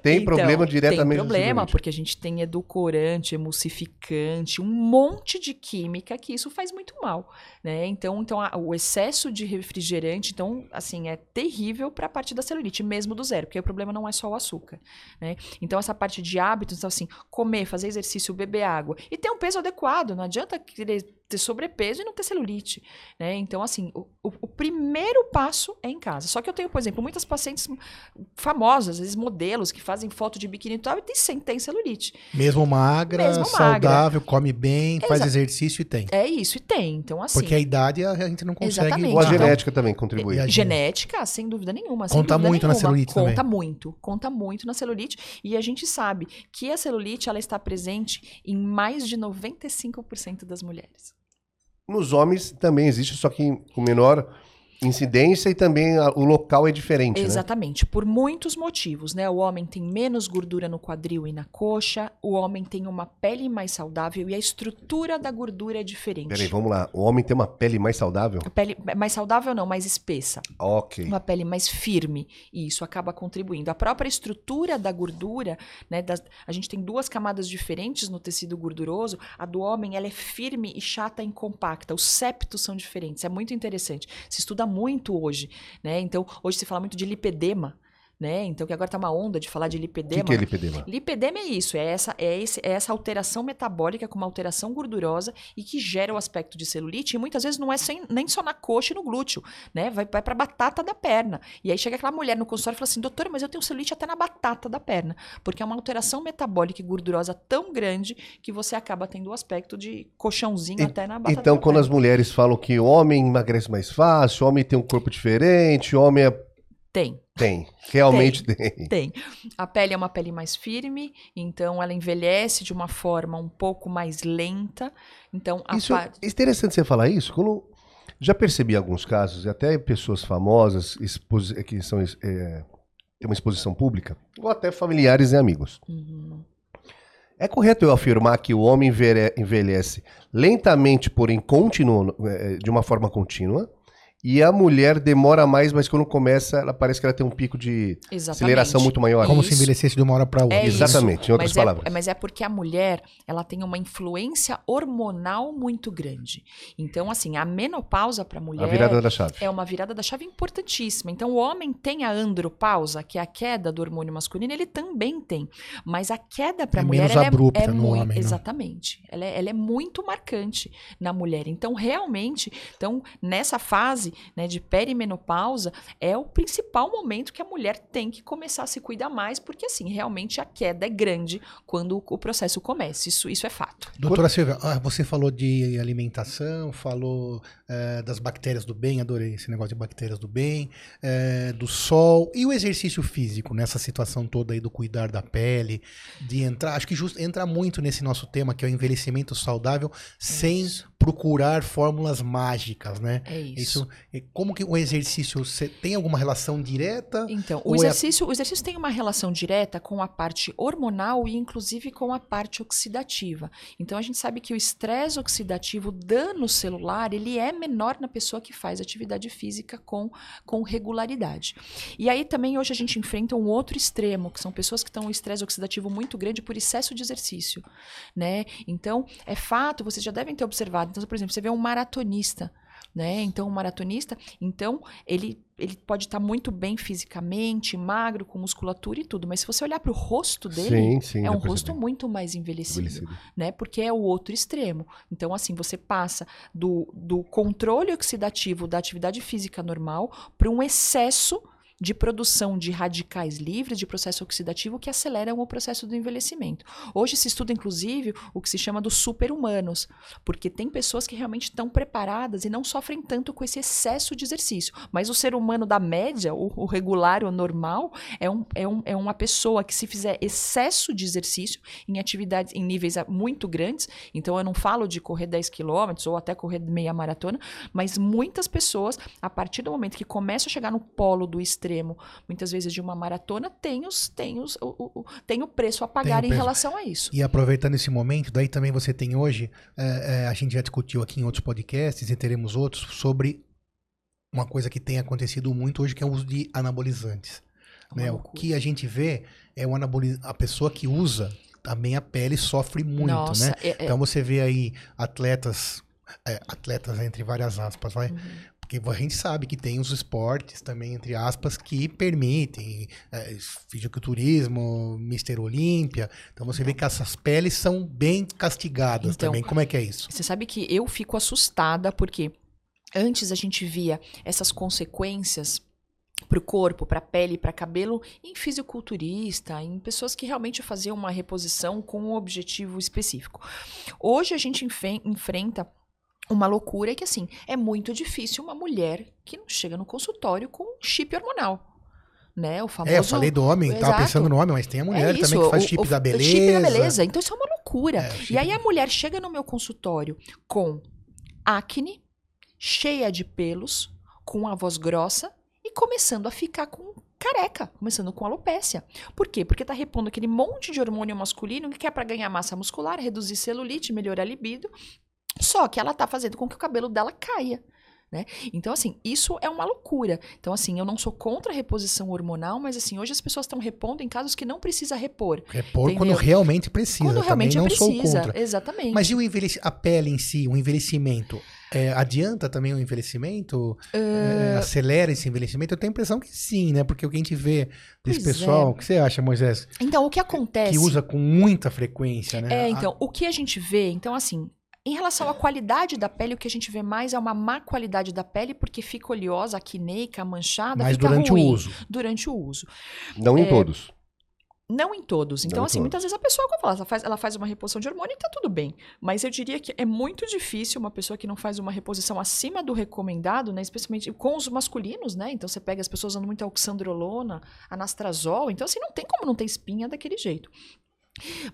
tem então, problema diretamente. Tem problema, porque a gente tem edulcorante, emulsificante, um monte de química que isso faz muito mal, né? Então, então a, o excesso de refrigerante, então, assim, é terrível para a parte da celulite, mesmo do zero, porque o problema não é só o açúcar, né? Então, essa parte de hábitos, então, assim, comer, fazer exercício, beber água e ter um peso adequado, não adianta querer ter sobrepeso e não ter celulite, né? Então, assim, o, o, o, primeiro passo é em casa. Só que eu tenho, por exemplo, muitas pacientes famosas, às vezes modelos, que fazem foto de biquíni e tal, e tem, tem celulite. Mesmo magra, Mesmo saudável, magra. come bem, Exa faz exercício e tem. É isso, e tem. Então, assim... Porque a idade a gente não consegue... Exatamente. Ou a genética então, também contribui. A genética, sem dúvida nenhuma. Conta dúvida muito nenhuma. na celulite Conta também. muito. Conta muito na celulite. E a gente sabe que a celulite, ela está presente em mais de 95% das mulheres. Nos homens também existe, só que com menor incidência e também a, o local é diferente. Né? Exatamente, né? por muitos motivos, né? O homem tem menos gordura no quadril e na coxa, o homem tem uma pele mais saudável e a estrutura da gordura é diferente. Peraí, vamos lá. O homem tem uma pele mais saudável? A pele mais saudável não, mais espessa. Ok. Uma pele mais firme e isso acaba contribuindo. A própria estrutura da gordura, né? Das, a gente tem duas camadas diferentes no tecido gorduroso. A do homem ela é firme e chata e compacta. Os septos são diferentes. É muito interessante. Se estuda muito hoje, né? Então, hoje se fala muito de lipedema, né? Então, que agora está uma onda de falar de lipedema. O que, que, é lipedema? Lipedema é isso, é essa, é, esse, é essa alteração metabólica com uma alteração gordurosa e que gera o aspecto de celulite. E muitas vezes não é sem, nem só na coxa e no glúteo, né? Vai, vai para a batata da perna. E aí chega aquela mulher no consultório e fala assim: doutora, mas eu tenho celulite até na batata da perna. Porque é uma alteração metabólica e gordurosa tão grande que você acaba tendo o aspecto de colchãozinho e, até na batata Então, da quando perna. as mulheres falam que homem emagrece mais fácil, homem tem um corpo diferente, homem é tem. Tem, realmente tem. tem. Tem. A pele é uma pele mais firme, então ela envelhece de uma forma um pouco mais lenta. Então, a isso é interessante você falar isso. Quando já percebi alguns casos, e até pessoas famosas que são é, têm uma exposição pública, ou até familiares e amigos. Uhum. É correto eu afirmar que o homem envelhece lentamente, porém continuo, é, de uma forma contínua? E a mulher demora mais, mas quando começa, ela parece que ela tem um pico de Exatamente. aceleração muito maior. Como isso. se envelhecesse de uma hora para outra. É Exatamente, em outras mas palavras. É, mas é porque a mulher, ela tem uma influência hormonal muito grande. Então, assim, a menopausa para a mulher... A virada da chave. É uma virada da chave importantíssima. Então, o homem tem a andropausa, que é a queda do hormônio masculino, ele também tem. Mas a queda para a é mulher... Menos abrupta é, é no muito, homem, Exatamente. Ela é, ela é muito marcante na mulher. Então, realmente, então, nessa fase né, de perimenopausa, é o principal momento que a mulher tem que começar a se cuidar mais, porque assim, realmente a queda é grande quando o processo começa. Isso, isso é fato. Doutora Silvia, ah, você falou de alimentação, falou é, das bactérias do bem, adorei esse negócio de bactérias do bem, é, do sol e o exercício físico nessa situação toda aí do cuidar da pele, de entrar, acho que just, entra muito nesse nosso tema que é o envelhecimento saudável, é sem isso. procurar fórmulas mágicas, né? É isso. isso como que o exercício tem alguma relação direta? Então, o exercício, é... o exercício tem uma relação direta com a parte hormonal e inclusive com a parte oxidativa. Então a gente sabe que o estresse oxidativo, o dano celular, ele é menor na pessoa que faz atividade física com, com regularidade. E aí também hoje a gente enfrenta um outro extremo, que são pessoas que estão um estresse oxidativo muito grande por excesso de exercício, né? Então, é fato, vocês já devem ter observado. Então, por exemplo, você vê um maratonista, né? Então, um maratonista, então ele ele pode estar muito bem fisicamente, magro, com musculatura e tudo, mas se você olhar para o rosto dele, sim, sim, é um rosto muito mais envelhecido, envelhecido, né? Porque é o outro extremo. Então, assim, você passa do, do controle oxidativo da atividade física normal para um excesso de produção de radicais livres de processo oxidativo que aceleram o processo do envelhecimento. Hoje se estuda, inclusive, o que se chama dos super-humanos, porque tem pessoas que realmente estão preparadas e não sofrem tanto com esse excesso de exercício. Mas o ser humano da média, o, o regular, o normal, é, um, é, um, é uma pessoa que se fizer excesso de exercício em atividades, em níveis muito grandes, então eu não falo de correr 10 quilômetros ou até correr meia maratona, mas muitas pessoas, a partir do momento que começam a chegar no polo do estresse, extremo, muitas vezes de uma maratona, tem, os, tem, os, o, o, tem o preço a pagar em relação a isso. E aproveitando esse momento, daí também você tem hoje, é, é, a gente já discutiu aqui em outros podcasts e teremos outros, sobre uma coisa que tem acontecido muito hoje, que é o uso de anabolizantes. Né? O que a gente vê é o anaboliz... a pessoa que usa também a pele sofre muito, Nossa, né? É, é... Então você vê aí atletas, é, atletas entre várias aspas, vai, uhum Porque a gente sabe que tem os esportes também, entre aspas, que permitem é, fisiculturismo, Mister Olímpia. Então você vê que essas peles são bem castigadas então, também. Como é que é isso? Você sabe que eu fico assustada porque antes a gente via essas consequências para o corpo, para a pele, para cabelo, em fisiculturista, em pessoas que realmente faziam uma reposição com um objetivo específico. Hoje a gente enfrenta uma loucura que, assim, é muito difícil uma mulher que não chega no consultório com chip hormonal. Né, o famoso... É, eu falei do homem, Exato. tava pensando no homem, mas tem a mulher é também que faz chip o, da beleza. Chip da beleza, então isso é uma loucura. É, e aí a mulher chega no meu consultório com acne, cheia de pelos, com a voz grossa e começando a ficar com careca, começando com alopécia. Por quê? Porque tá repondo aquele monte de hormônio masculino que é para ganhar massa muscular, reduzir celulite, melhorar a libido só que ela tá fazendo com que o cabelo dela caia. Né? Então, assim, isso é uma loucura. Então, assim, eu não sou contra a reposição hormonal, mas, assim, hoje as pessoas estão repondo em casos que não precisa repor. Repor entendeu? quando realmente precisa. Quando realmente Também não precisa, sou contra. exatamente. Mas e o envelhec... a pele em si, o envelhecimento? É, adianta também o envelhecimento? Uh... É, acelera esse envelhecimento? Eu tenho a impressão que sim, né? Porque o que a gente vê desse pois pessoal, é. o que você acha, Moisés? Então, o que acontece... Que usa com muita frequência, né? É, então, a... o que a gente vê, então, assim, em relação à qualidade da pele, o que a gente vê mais é uma má qualidade da pele, porque fica oleosa, acneica, manchada, Mas fica durante ruim o uso. Durante o uso. Não é, em todos. Não em todos. Então, assim, muitas vezes a pessoa, como ela faz, ela faz uma reposição de hormônio e tá tudo bem. Mas eu diria que é muito difícil uma pessoa que não faz uma reposição acima do recomendado, né? Especialmente com os masculinos, né? Então você pega as pessoas usando muito oxandrolona, anastrazol. Então, assim, não tem como não ter espinha daquele jeito.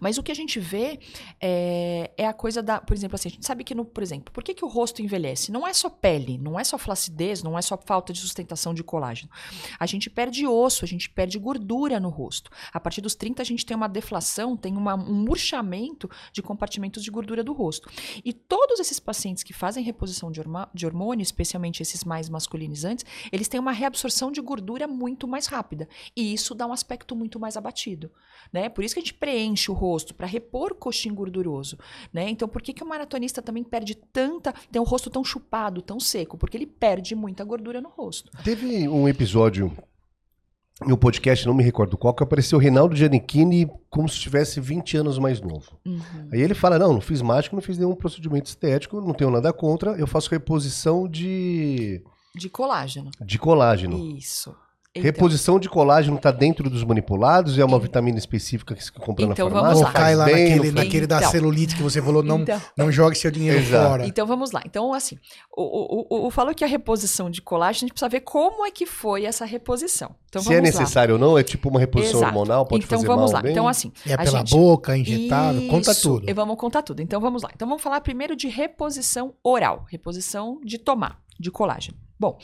Mas o que a gente vê é, é, a coisa da. Por exemplo, assim, a gente sabe que, no, por exemplo, por que, que o rosto envelhece? Não é só pele, não é só flacidez, não é só falta de sustentação de colágeno. A gente perde osso, a gente perde gordura no rosto. A partir dos 30, a gente tem uma deflação, tem uma, um murchamento de compartimentos de gordura do rosto. E todos esses pacientes que fazem reposição de, de hormônio, especialmente esses mais masculinizantes, eles têm uma reabsorção de gordura muito mais rápida. E isso dá um aspecto muito mais abatido. Né? Por isso que a gente preenche enche o rosto, para repor coxim gorduroso, né? Então, por que, que o maratonista também perde tanta, tem o rosto tão chupado, tão seco? Porque ele perde muita gordura no rosto. Teve um episódio no podcast, não me recordo qual, que apareceu o Reinaldo Giannichini como se tivesse 20 anos mais novo. Uhum. Aí ele fala: Não, não fiz mágica, não fiz nenhum procedimento estético, não tenho nada contra, eu faço reposição de. De colágeno. De colágeno. Isso. Então, Reposição de colágeno está dentro dos manipulados? É uma vitamina específica que se compra então, na farmácia? Ou cai lá bem, naquele, naquele então, da celulite que você falou, não, então, não jogue seu dinheiro exato. fora. Então vamos lá. Então, assim, o, o, o, falou que a reposição de colágeno, a gente precisa ver como é que foi essa reposição. Então, Se é necessário lá. ou não, é tipo uma reposição exato. hormonal, pode então, fazer vamos mal lá. Então, assim. É pela gente... boca, injetável, Isso, conta tudo. Vamos contar tudo. Então vamos lá. Então vamos falar primeiro de reposição oral, reposição de tomar de colágeno. Bom,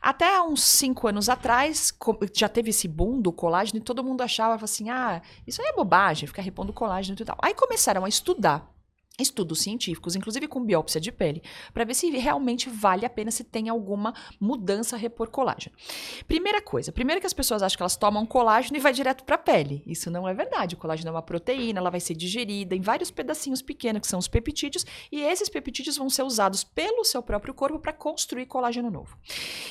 até uns cinco anos atrás, já teve esse boom do colágeno e todo mundo achava assim: ah, isso aí é bobagem, ficar repondo colágeno e tal. Aí começaram a estudar estudos científicos, inclusive com biópsia de pele, para ver se realmente vale a pena se tem alguma mudança repor colágeno. Primeira coisa, primeiro que as pessoas acham que elas tomam colágeno e vai direto para a pele. Isso não é verdade. O colágeno é uma proteína, ela vai ser digerida em vários pedacinhos pequenos que são os peptídeos e esses peptídeos vão ser usados pelo seu próprio corpo para construir colágeno novo.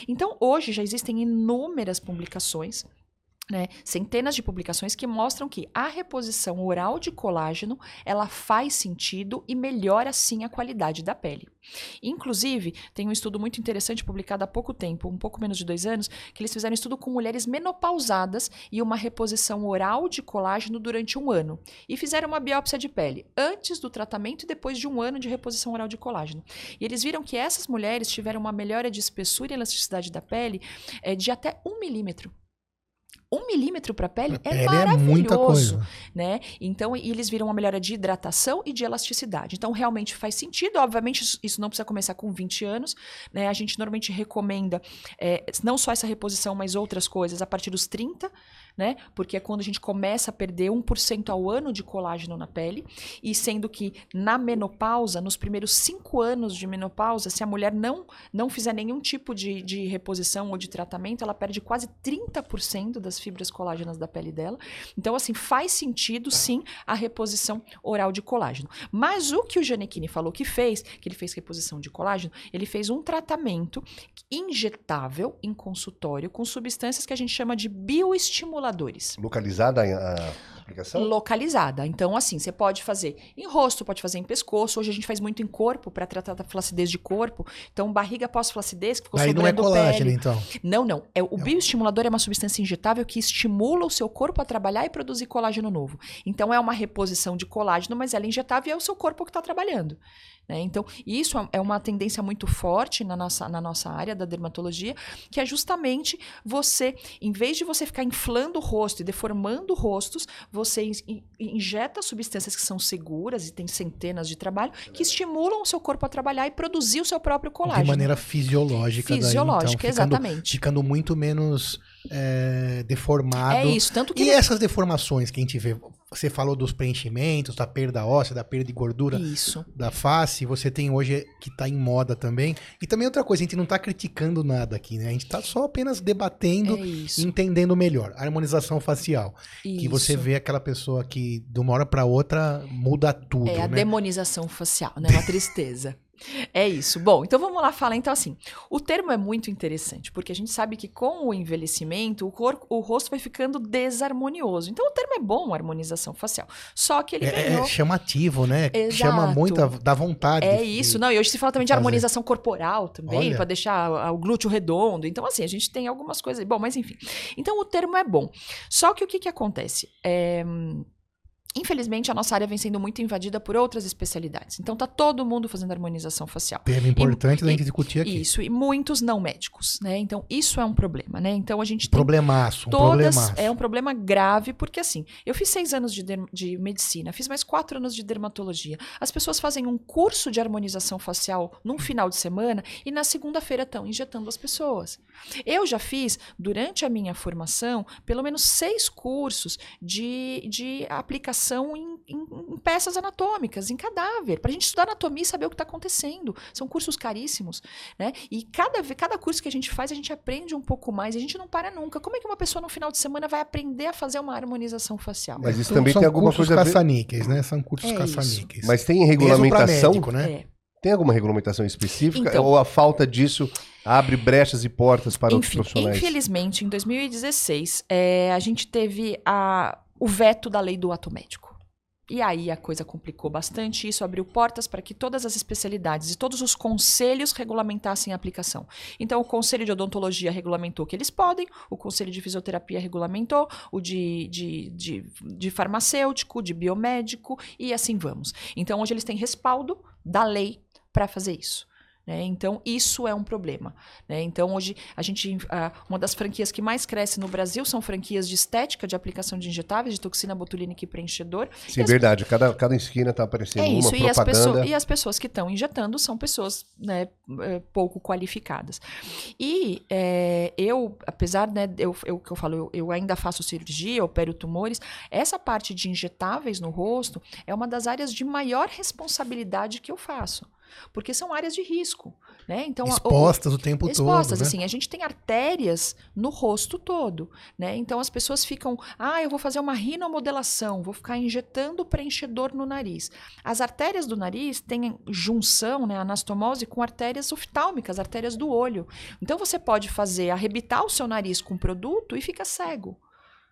Então, hoje já existem inúmeras publicações né, centenas de publicações que mostram que a reposição oral de colágeno ela faz sentido e melhora sim a qualidade da pele. Inclusive, tem um estudo muito interessante publicado há pouco tempo, um pouco menos de dois anos, que eles fizeram um estudo com mulheres menopausadas e uma reposição oral de colágeno durante um ano. E fizeram uma biópsia de pele antes do tratamento e depois de um ano de reposição oral de colágeno. E eles viram que essas mulheres tiveram uma melhora de espessura e elasticidade da pele é, de até um milímetro um milímetro para a pele é pele maravilhoso, é muita coisa. né? Então eles viram uma melhora de hidratação e de elasticidade. Então realmente faz sentido. Obviamente isso não precisa começar com 20 anos, né? A gente normalmente recomenda é, não só essa reposição, mas outras coisas a partir dos 30 né? Porque é quando a gente começa a perder 1% ao ano de colágeno na pele, e sendo que na menopausa, nos primeiros 5 anos de menopausa, se a mulher não, não fizer nenhum tipo de, de reposição ou de tratamento, ela perde quase 30% das fibras colágenas da pele dela. Então, assim, faz sentido sim a reposição oral de colágeno. Mas o que o Janequini falou que fez, que ele fez reposição de colágeno, ele fez um tratamento injetável em consultório com substâncias que a gente chama de bioestimuladores. Localizada a aplicação? Localizada. Então, assim, você pode fazer em rosto, pode fazer em pescoço. Hoje a gente faz muito em corpo para tratar da flacidez de corpo. Então, barriga pós-flacidez, que ficou Aí não é colágeno, pele. então. Não, não. É, o bioestimulador é uma substância injetável que estimula o seu corpo a trabalhar e produzir colágeno novo. Então, é uma reposição de colágeno, mas ela é injetável e é o seu corpo que está trabalhando. Né? Então, isso é- é uma tendência muito forte na nossa, na nossa área da dermatologia, que é justamente você, em vez de você ficar inflando o rosto e deformando rostos, você in- in- injeta substâncias que são seguras e tem centenas de trabalho que estimulam o seu corpo a trabalhar e produzir o seu próprio colágeno. De maneira fisiológica. daí, fisiológica, então, ficando, exatamente. ficando muito menos é, deformado. É isso, tanto que E essas deformações que a gente vê, você falou dos preenchimentos, da perda óssea, da perda de gordura isso. da face, você tem hoje que tá em moda também. E também outra coisa, a gente não tá criticando nada aqui, né? A gente tá só apenas debatendo É isso. entendendo melhor. A harmonização facial. Que você isso. vê aquela pessoa que de uma hora pra outra muda tudo, É a né? demonização facial, né? Uma tristeza. É isso. Bom, então vamos lá falar. Então, assim, o termo é muito interessante, porque a gente sabe que com o envelhecimento, o, corpo, o rosto vai ficando desarmonioso. Então, o termo é bom, harmonização facial. Só que ele É, é ganhou. chamativo, né? Exato. Chama muita, dá vontade. É de- isso, não, e hoje se fala também de fazer. harmonização corporal também, para deixar o glúteo redondo. Então, assim, a gente tem algumas coisas. Bom, mas enfim. Então, o termo é bom. Só que o que, que acontece? É, Infelizmente, a nossa área vem sendo muito invadida por outras especialidades. Então, tá todo mundo fazendo harmonização facial. Termo importante da e- gente discutir aqui. Isso, e muitos não médicos, né? Então, isso é um problema, né? Então, a gente tem Problemaço, um todas problemaço. é um problema grave porque assim eu fiz seis anos de, de medicina fiz mais quatro anos de dermatologia as pessoas fazem um curso de harmonização facial num final de semana e na segunda-feira estão injetando as pessoas eu já fiz durante a minha formação pelo menos seis cursos de, de aplicação em, em- em peças anatômicas em cadáver para a gente estudar anatomia e saber o que está acontecendo são cursos caríssimos né? E cada, cada curso que a gente faz, a gente aprende um pouco mais e a gente não para nunca. Como é que uma pessoa no final de semana vai aprender a fazer uma harmonização facial? Mas isso São- também são tem alguma cursos coisa a ver... caça-níqueis, né? São cursos É caça-níqueis. Mas tem regulamentação? médico, né? É. Tem alguma regulamentação específica? Então- ou a falta disso abre brechas e portas para outros Enfim, profissionais? infelizmente, em 2016, é, a gente teve a, o veto da lei do ato médico. E aí a coisa complicou bastante, isso abriu portas para que todas as especialidades e todos os conselhos regulamentassem a aplicação. Então, o Conselho de Odontologia regulamentou que eles podem, o Conselho de Fisioterapia regulamentou, o de, de, de, de farmacêutico, de biomédico, e assim vamos. Então, hoje eles têm respaldo da lei para fazer isso. Né? Então, isso é um problema. né? Então, hoje, a gente, uma das franquias que mais cresce no Brasil são franquias de estética, de aplicação de injetáveis, de toxina botulínica e preenchedor. Sim, E as- verdade. Cada, cada esquina tá aparecendo É uma isso, e as, propaganda. pessoas, e as pessoas que estão injetando são pessoas né, eh, pouco qualificadas. E eh, eu, apesar né, eu, eu, que eu falo, eu, eu ainda faço cirurgia, opero tumores, essa parte de injetáveis no rosto é uma das áreas de maior responsabilidade que eu faço. Porque são áreas de risco. Né? Então, Expostas o tempo expostas, todo. né? assim, a gente tem artérias no rosto todo, né? Então as pessoas ficam, ah, eu vou fazer uma rinomodelação, vou ficar injetando preenchedor no nariz. As artérias do nariz têm junção, né, anastomose com artérias oftálmicas, artérias do olho. Então você pode fazer arrebitar o seu nariz com produto e fica cego.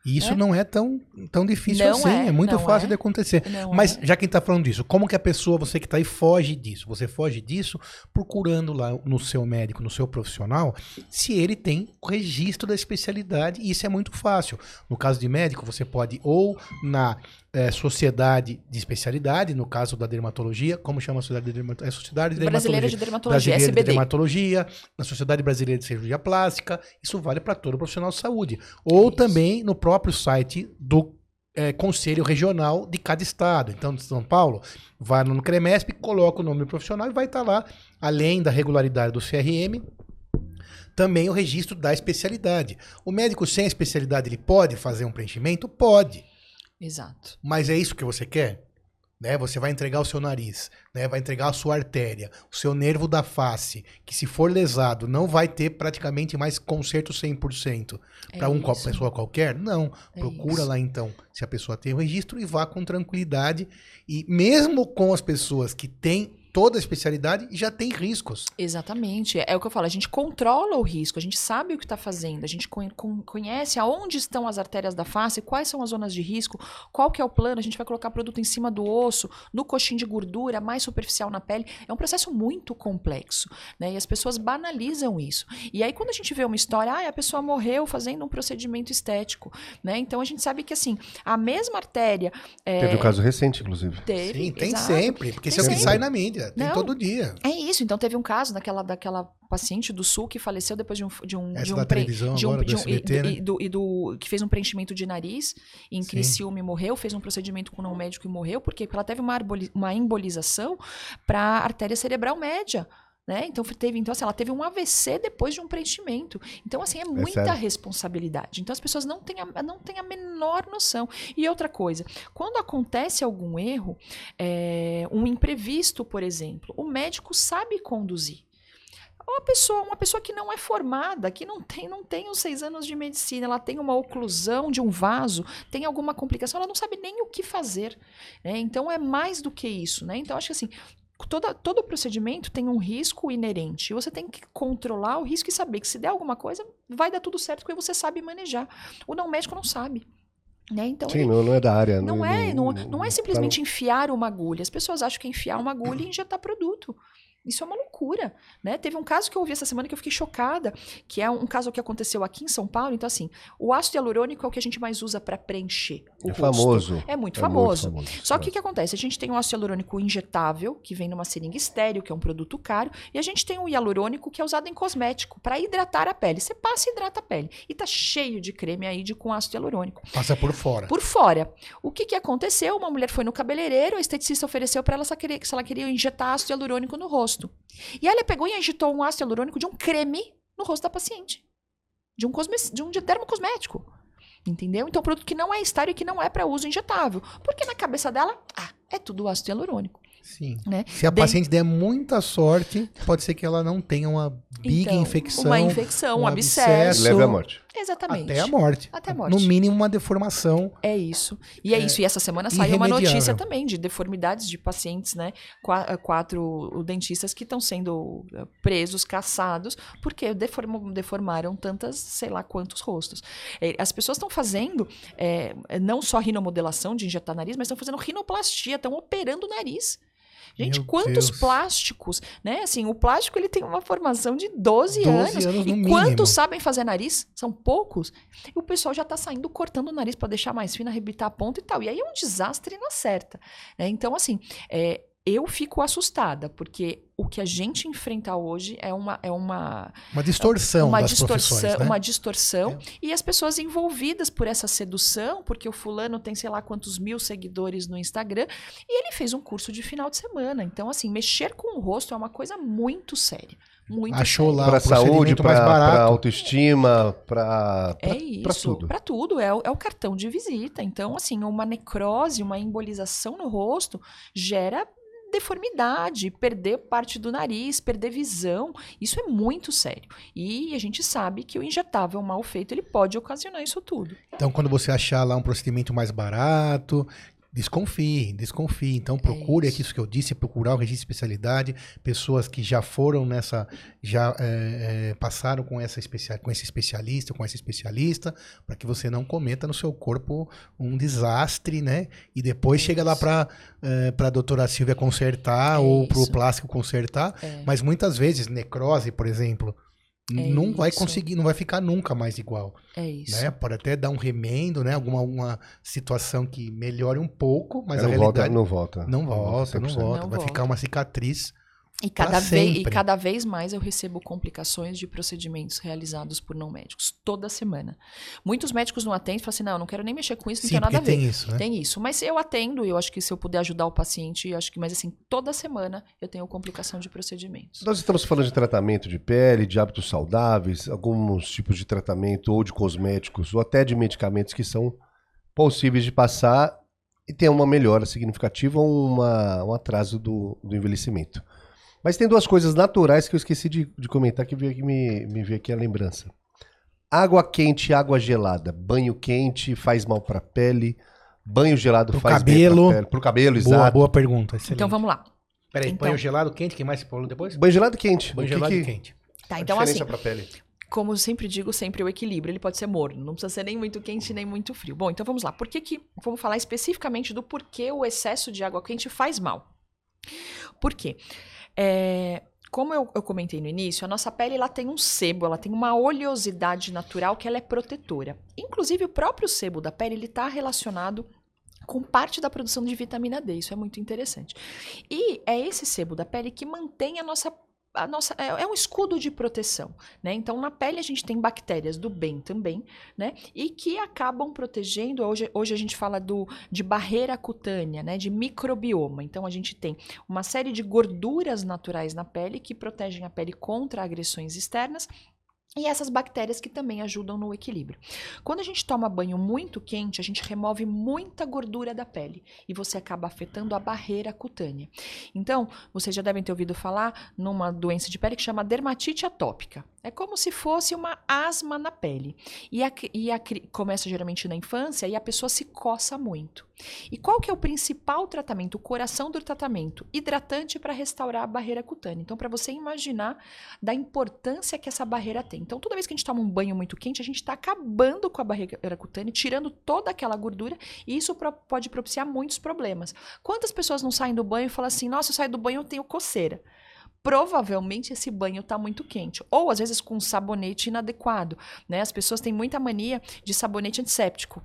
E isso É. não é tão, tão difícil Não assim, é, é, muito fácil é. de acontecer. Não Mas é? já que a gente tá falando disso, como que a pessoa, você que tá aí, foge disso? Você foge disso procurando lá no seu médico, no seu profissional, se ele tem o registro da especialidade, e isso é muito fácil. No caso de médico, você pode ou na eh, sociedade de especialidade, no caso da dermatologia, como chama a sociedade de dermatologia? É sociedade de Brasileira dermatologia. de dermatologia, Brasileira de SBD. Dermatologia, na Sociedade Brasileira de Cirurgia Plástica, isso vale para todo profissional de saúde. Ou Isso. também no próprio site do eh, Conselho Regional de cada estado. Então, de São Paulo, vai no CREMESP, coloca o nome do profissional e vai estar lá, além da regularidade do CRM, também o registro da especialidade. O médico sem especialidade, ele pode fazer um preenchimento? Pode. Exato. Mas é isso que você quer? Né? Você vai entregar o seu nariz, né? vai entregar a sua artéria, o seu nervo da face, que se for lesado não vai ter praticamente mais conserto 100% para é uma pessoa qualquer? Não. É Procura isso. lá então se a pessoa tem o registro e vá com tranquilidade. E mesmo com as pessoas que têm toda a especialidade e já tem riscos. Exatamente. É o que eu falo, a gente controla o risco, a gente sabe o que está fazendo, a gente conhece aonde estão as artérias da face, quais são as zonas de risco, qual que é o plano, a gente vai colocar produto em cima do osso, no coxinho de gordura, mais superficial na pele. É um processo muito complexo, né? E as pessoas banalizam isso. E aí quando a gente vê uma história, ah, a pessoa morreu fazendo um procedimento estético, né? Então a gente sabe que assim, a mesma artéria... É... Teve um caso recente, inclusive. Teve, Sim, tem exato. sempre, porque tem isso é o que sai na mídia dia, tem Não, todo dia. É isso. Então teve um caso daquela, daquela paciente do Sul que faleceu depois de um de um Essa de um da de um, agora, de um, do SBT, e, né? e, do, e do que fez um preenchimento de nariz em Sim. Criciúma e morreu, fez um procedimento com não médico e morreu porque ela teve uma, uma embolização para artéria cerebral média. Né? Então teve, então assim, ela teve um AVC depois de um preenchimento. Então assim é, é muita é responsabilidade. Então as pessoas não têm, a, não têm a menor noção. E outra coisa, quando acontece algum erro, é, um imprevisto, por exemplo, o médico sabe conduzir. Uma pessoa, uma pessoa que não é formada, que não tem, não tem os seis anos de medicina, ela tem uma oclusão de um vaso, tem alguma complicação, ela não sabe nem o que fazer. Né? Então é mais do que isso. Né? Então acho que assim, toda, todo procedimento tem um risco inerente. E você tem que controlar o risco e saber que se der alguma coisa, vai dar tudo certo porque você sabe manejar. O não médico não sabe. Né? Então, Sim, ele, não, não, é da área. Não, não é, não, não é simplesmente tá... enfiar uma agulha. As pessoas acham que é enfiar uma agulha e injetar produto. Isso é uma loucura, né? Teve um caso que eu ouvi essa semana que eu fiquei chocada, que é um caso que aconteceu aqui em São Paulo. Então, assim, o ácido hialurônico é o que a gente mais usa para preencher o é rosto. Famoso. É muito é famoso. Muito famoso. Só que o que acontece? A gente tem o ácido hialurônico injetável, que vem numa seringa estéreo, que é um produto caro, e a gente tem o hialurônico, que é usado em cosmético, para hidratar a pele. Você passa e hidrata a pele. E tá cheio de creme aí de, com ácido hialurônico. Passa por fora. Por fora. O que, que aconteceu? Uma mulher foi no cabeleireiro, a esteticista ofereceu para ela se ela queria injetar ácido hialurônico no rosto. E aí ela pegou e agitou um ácido hialurônico de um creme no rosto da paciente. De um, cosme, de um dermocosmético. Entendeu? Então, um produto que não é estéreo e que não é para uso injetável. Porque na cabeça dela, ah, é tudo ácido hialurônico. Sim. Né? Se a de... paciente der muita sorte, pode ser que ela não tenha uma big então, infecção. Uma infecção, um, um abscesso. abscesso. Leve à morte. Exatamente. Até a morte. Até a morte. No mínimo, uma deformação. É isso. E é, é isso. E essa semana saiu uma notícia também de deformidades de pacientes, né? Qu quatro dentistas que estão sendo eh, presos, caçados, porque deformam, deformaram tantas, sei lá quantos rostos. É, as pessoas estão fazendo é, não só rinomodelação de injetar nariz, mas estão fazendo rinoplastia, estão operando o nariz. Gente, Meu quantos Deus. plásticos, né? Assim, o plástico ele tem uma formação de 12, 12 anos. anos e quantos sabem fazer nariz? São poucos. E o pessoal já tá saindo cortando o nariz para deixar mais fino, arrebitar a ponta e tal. E aí é um desastre na certa. Né? Então, assim, é, eu fico assustada, porque o que a gente enfrenta hoje é uma é uma uma distorção uma das distorção né? uma distorção é. e as pessoas envolvidas por essa sedução porque o fulano tem sei lá quantos mil seguidores no Instagram e ele fez um curso de final de semana então assim mexer com o rosto é uma coisa muito séria muito achou séria. lá para saúde para autoestima para é isso tudo para tudo é, é o cartão de visita então assim uma necrose uma embolização no rosto gera deformidade, perder parte do nariz, perder visão. Isso é muito sério. E a gente sabe que o injetável mal feito ele pode ocasionar isso tudo. Então, quando você achar lá um procedimento mais barato, Desconfie, desconfie. Então procure é isso. isso que eu disse, procurar o registro de especialidade, pessoas que já foram nessa, já é, é, passaram com essa especial, com esse especialista, com esse especialista, para que você não cometa no seu corpo um desastre, né? E depois é chega lá para é, para a doutora Silvia consertar é ou para o plástico consertar. É. Mas muitas vezes necrose, por exemplo, é não isso. vai conseguir, não vai ficar nunca mais igual. É isso. Né? Pode até dar um remendo, né? Alguma uma situação que melhore um pouco, mas é, a realidade volta, não volta. Não volta, não volta. Não vai volta. ficar uma cicatriz E cada, vez, e cada vez mais eu recebo complicações de procedimentos realizados por não médicos, toda semana. Muitos médicos não atendem e falam assim: não, eu não quero nem mexer com isso, não Sim, tem nada a ver. Tem isso, né? Tem isso. Mas eu atendo, e eu acho que se eu puder ajudar o paciente, eu acho que, mas assim, toda semana eu tenho complicação de procedimentos. Nós estamos falando de tratamento de pele, de hábitos saudáveis, alguns tipos de tratamento, ou de cosméticos, ou até de medicamentos que são possíveis de passar e ter uma melhora significativa ou uma, um atraso do, do envelhecimento. Mas tem duas coisas naturais que eu esqueci de, de comentar que veio aqui, me, me veio aqui a lembrança. Água quente e água gelada. Banho quente faz mal para a pele. Banho gelado Pro faz cabelo. bem pra pele. Pro cabelo, Boa, exato. boa pergunta. Excelente. Então vamos lá. Peraí, Então- banho gelado, quente, quem mais se falou depois? Banho gelado e quente. Banho O que gelado que- e quente. Tá, a então assim, diferença pra pele. como eu sempre digo, sempre o equilíbrio, ele pode ser morno, não precisa ser nem muito quente nem muito frio. Bom, então vamos lá. Por que que vamos falar especificamente do porquê o excesso de água quente faz mal? Por quê? É, como eu, eu comentei no início, a nossa pele ela tem um sebo, ela tem uma oleosidade natural que ela é protetora. Inclusive o próprio sebo da pele ele está relacionado com parte da produção de vitamina D. Isso é muito interessante. E é esse sebo da pele que mantém a nossa a nossa é, é um escudo de proteção, né? Então na pele a gente tem bactérias do bem também, né? E que acabam protegendo. Hoje, hoje a gente fala do de barreira cutânea, né? De microbioma. Então a gente tem uma série de gorduras naturais na pele que protegem a pele contra agressões externas. E essas bactérias que também ajudam no equilíbrio. Quando a gente toma banho muito quente, a gente remove muita gordura da pele e você acaba afetando a barreira cutânea. Então, vocês já devem ter ouvido falar numa doença de pele que chama dermatite atópica. É como se fosse uma asma na pele. E, a, e a, começa geralmente na infância e a pessoa se coça muito. E qual que é o principal tratamento, o coração do tratamento? Hidratante para restaurar a barreira cutânea. Então, para você imaginar da importância que essa barreira tem. Então, toda vez que a gente toma um banho muito quente, a gente está acabando com a barreira cutânea, tirando toda aquela gordura, e isso pode propiciar muitos problemas. Quantas pessoas não saem do banho e falam assim: nossa, eu saio do banho eu tenho coceira? provavelmente esse banho está muito quente. Ou às vezes com um sabonete inadequado. Né? As pessoas têm muita mania de sabonete antisséptico.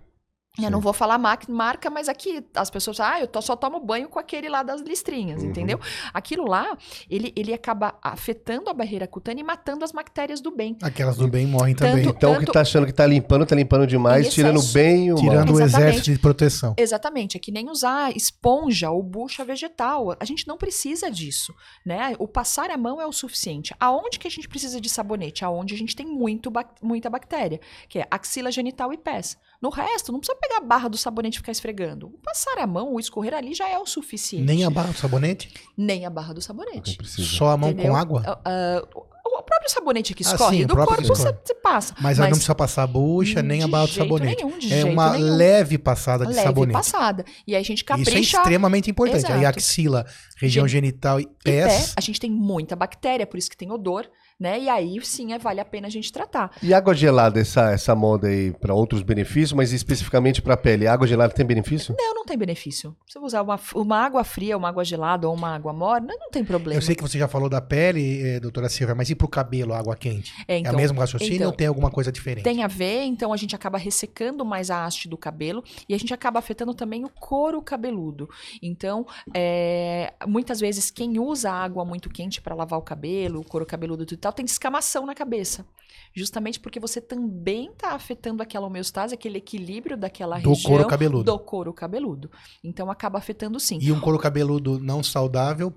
Sim. Eu não vou falar marca, mas aqui as pessoas falam, ah, eu só tomo banho com aquele lá das listrinhas, uhum. entendeu? Aquilo lá, ele, ele acaba afetando a barreira cutânea e matando as bactérias do bem. Aquelas do bem morrem Tanto- também. Então, o tanto- que tá achando que tá limpando, tá limpando demais, Em tirando bem o. Tirando o exército de proteção. Exatamente, é que nem usar esponja ou bucha vegetal. A gente não precisa disso, né? O passar a mão é o suficiente. Aonde que a gente precisa de sabonete? Aonde a gente tem muito, muita bactéria, que é axila genital e pés. No resto, não precisa pegar a barra do sabonete e ficar esfregando. O passar a mão, o escorrer ali já é o suficiente. Nem a barra do sabonete? Nem a barra do sabonete. Só a mão entendeu? com água? Ah, ah, o próprio sabonete que Ah, escorre sim, o do próprio corpo você, escorre. você passa. Mas, ela não precisa passar a bucha, nem a barra do sabonete. nenhum, de é jeito uma nenhum. leve passada de leve sabonete. passada. E aí a gente Isso é capricha. extremamente importante. Aí Exato. axila, região Gen- genital e E pé, pés. a gente tem muita bactéria, por isso que tem odor, né? E aí sim é, vale a pena a gente tratar. E água gelada, essa, essa moda aí para outros benefícios, mas especificamente para a pele, água gelada tem benefício? Não, não tem benefício. Se você usar uma, uma água fria, uma água gelada ou uma água morna, não tem problema. Eu sei que você já falou da pele, eh, doutora Silvia, mas e pro cabelo, água quente? É, é então, o mesmo raciocínio então, ou tem alguma coisa diferente? Tem a ver, então a gente acaba ressecando mais a haste do cabelo e a gente acaba afetando também o couro cabeludo. Então, é, muitas vezes quem usa água muito quente para lavar o cabelo, o couro cabeludo e tal, tem descamação na cabeça. Justamente porque você também está afetando aquela homeostase, aquele equilíbrio daquela Do região couro cabeludo. do couro cabeludo. Então acaba afetando sim. E um couro cabeludo não saudável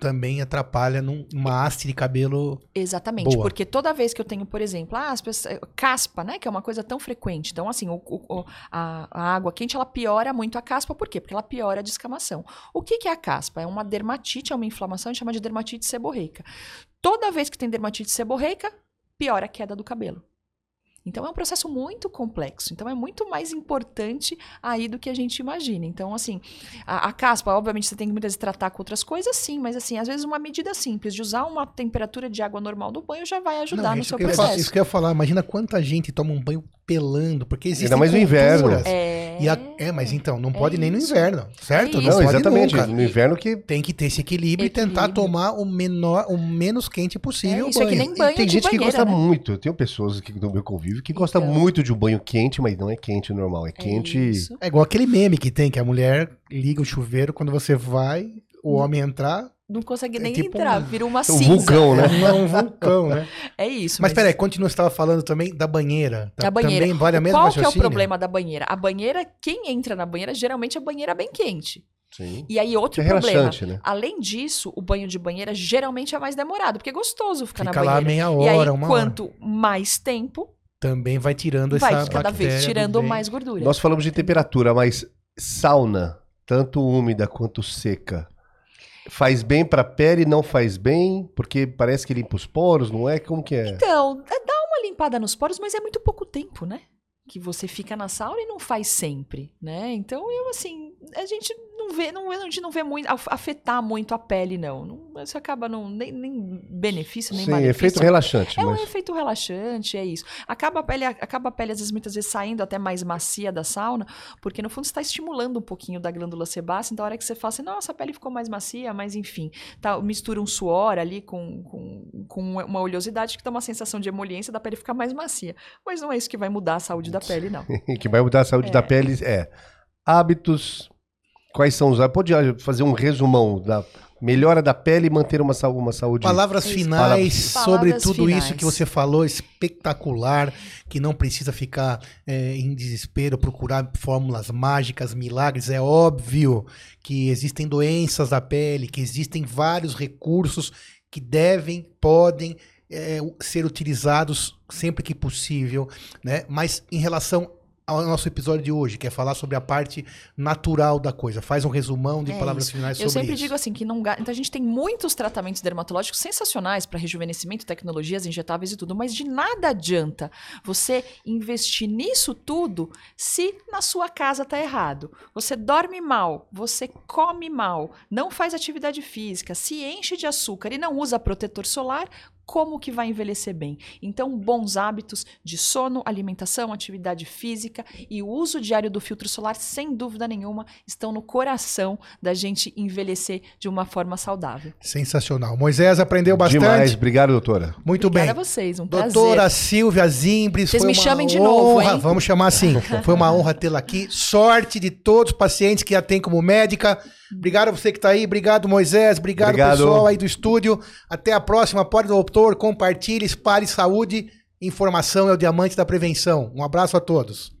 também atrapalha num- numa haste de cabelo. Exatamente, Boa. porque toda vez que eu tenho, por exemplo, ah, as pessoas, caspa, né, que é uma coisa tão frequente. Então, assim, o- o- a, a água quente ela piora muito a caspa, por quê? Porque ela piora a descamação. O que, que é a caspa? É uma dermatite, é uma inflamação, a gente chama de dermatite seborreica. Toda vez que tem dermatite seborreica, piora a queda do cabelo. Então é um processo muito complexo. Então é muito mais importante aí do que a gente imagina. Então, assim, a, a caspa, obviamente, você tem que muitas vezes tratar com outras coisas, sim, mas assim, às vezes uma medida simples de usar uma temperatura de água normal do banho já vai ajudar Não, no seu processo. isso que eu ia falar. Imagina quanta gente toma um banho pelando, porque existe. Ainda mais no inverno. É, E a- é, mas então, não É pode nem no inverno, certo? É não. Não, pode exatamente. nunca. No inverno que Tem que ter esse equilíbrio, e tentar Equilíbrio. tomar o menor, o menos quente possível É o isso, é que banho. nem E banho tem de gente que banheira, gosta né? muito. Eu tenho pessoas aqui do meu convívio que gostam Então. muito de um banho quente, mas não é quente normal, é É quente. isso. É igual aquele meme que tem, que a mulher liga o chuveiro, quando você vai, o homem entrar, não consegue É nem tipo entrar, um- vira uma um cinza. vulcão, né? Não é um vulcão, né? É isso. Mas peraí, continua, você estava falando também da banheira. Tá- Da banheira. Também vale a mesma Qual que é o problema da banheira? A banheira, quem entra na banheira, geralmente a banheira é bem quente. Sim. E aí, outro É problema. relaxante, né? Além disso, o banho de banheira geralmente é mais demorado, porque é gostoso ficar Fica na lá banheira. meia e aí, hora, uma hora. quanto mais tempo, Também vai tirando vai essa cada bactéria vez do tirando mais gordura. Nós falamos de temperatura, mas sauna, tanto úmida quanto seca, faz bem pra pele, não faz bem? Porque parece que limpa os poros, não é? Como que é? Então, é, dá uma limpada nos poros, mas é muito pouco tempo, né? Que você fica na sauna e não faz sempre, né? Então, eu assim, a gente não vê, não, a gente não vê muito af- afetar muito a pele, não. não isso acaba não nem, nem benefício nem Sim, malefício. efeito relaxante, É um mas efeito relaxante, é isso. Acaba a pele, acaba a pele às vezes muitas vezes saindo até mais macia da sauna, porque no fundo está estimulando um pouquinho da glândula sebácea, então a hora que você fala assim, nossa, a pele ficou mais macia, mas enfim, tá, mistura um suor ali com, com, com uma oleosidade que dá uma sensação de emoliência da pele ficar mais macia. Mas não é isso que vai mudar a saúde da pele, não. que vai mudar a saúde É. da pele é hábitos. Quais são os? Pode fazer um resumão da melhora da pele e manter uma, sau- uma saúde. Palavras finais Palavras- sobre Palavras tudo finais. isso que você falou, espetacular, que não precisa ficar é, em desespero, procurar fórmulas mágicas, milagres. É óbvio que existem doenças da pele, que existem vários recursos que devem, podem é, ser utilizados sempre que possível, né? Mas em relação ao nosso episódio de hoje, que é falar sobre a parte natural da coisa, faz um resumão de É palavras isso. finais Eu sobre sempre isso. digo assim que não então a gente tem muitos tratamentos dermatológicos sensacionais para rejuvenescimento, tecnologias injetáveis e tudo, mas de nada adianta você investir nisso tudo se na sua casa tá errado. Você dorme mal, você come mal, não faz atividade física, se enche de açúcar e não usa protetor solar, como que vai envelhecer bem? Então, bons hábitos de sono, alimentação, atividade física e o uso diário do filtro solar, sem dúvida nenhuma, estão no coração da gente envelhecer de uma forma saudável. Sensacional. Moisés aprendeu bastante. Demais. Obrigado, doutora. Muito Obrigada bem. a vocês, um Doutora prazer. Silvia Zimbres, Vocês foi me uma chamem de honra, novo, hein? Vamos chamar assim. Foi uma honra tê-la aqui. Sorte de todos os pacientes que a tem como médica. Obrigado a você que está aí. Obrigado, Moisés. Obrigado, Obrigado. pessoal aí do estúdio. Até a próxima. Pode, doutor. Compartilhe, espalhe saúde. Informação é o diamante da prevenção. Um abraço a todos.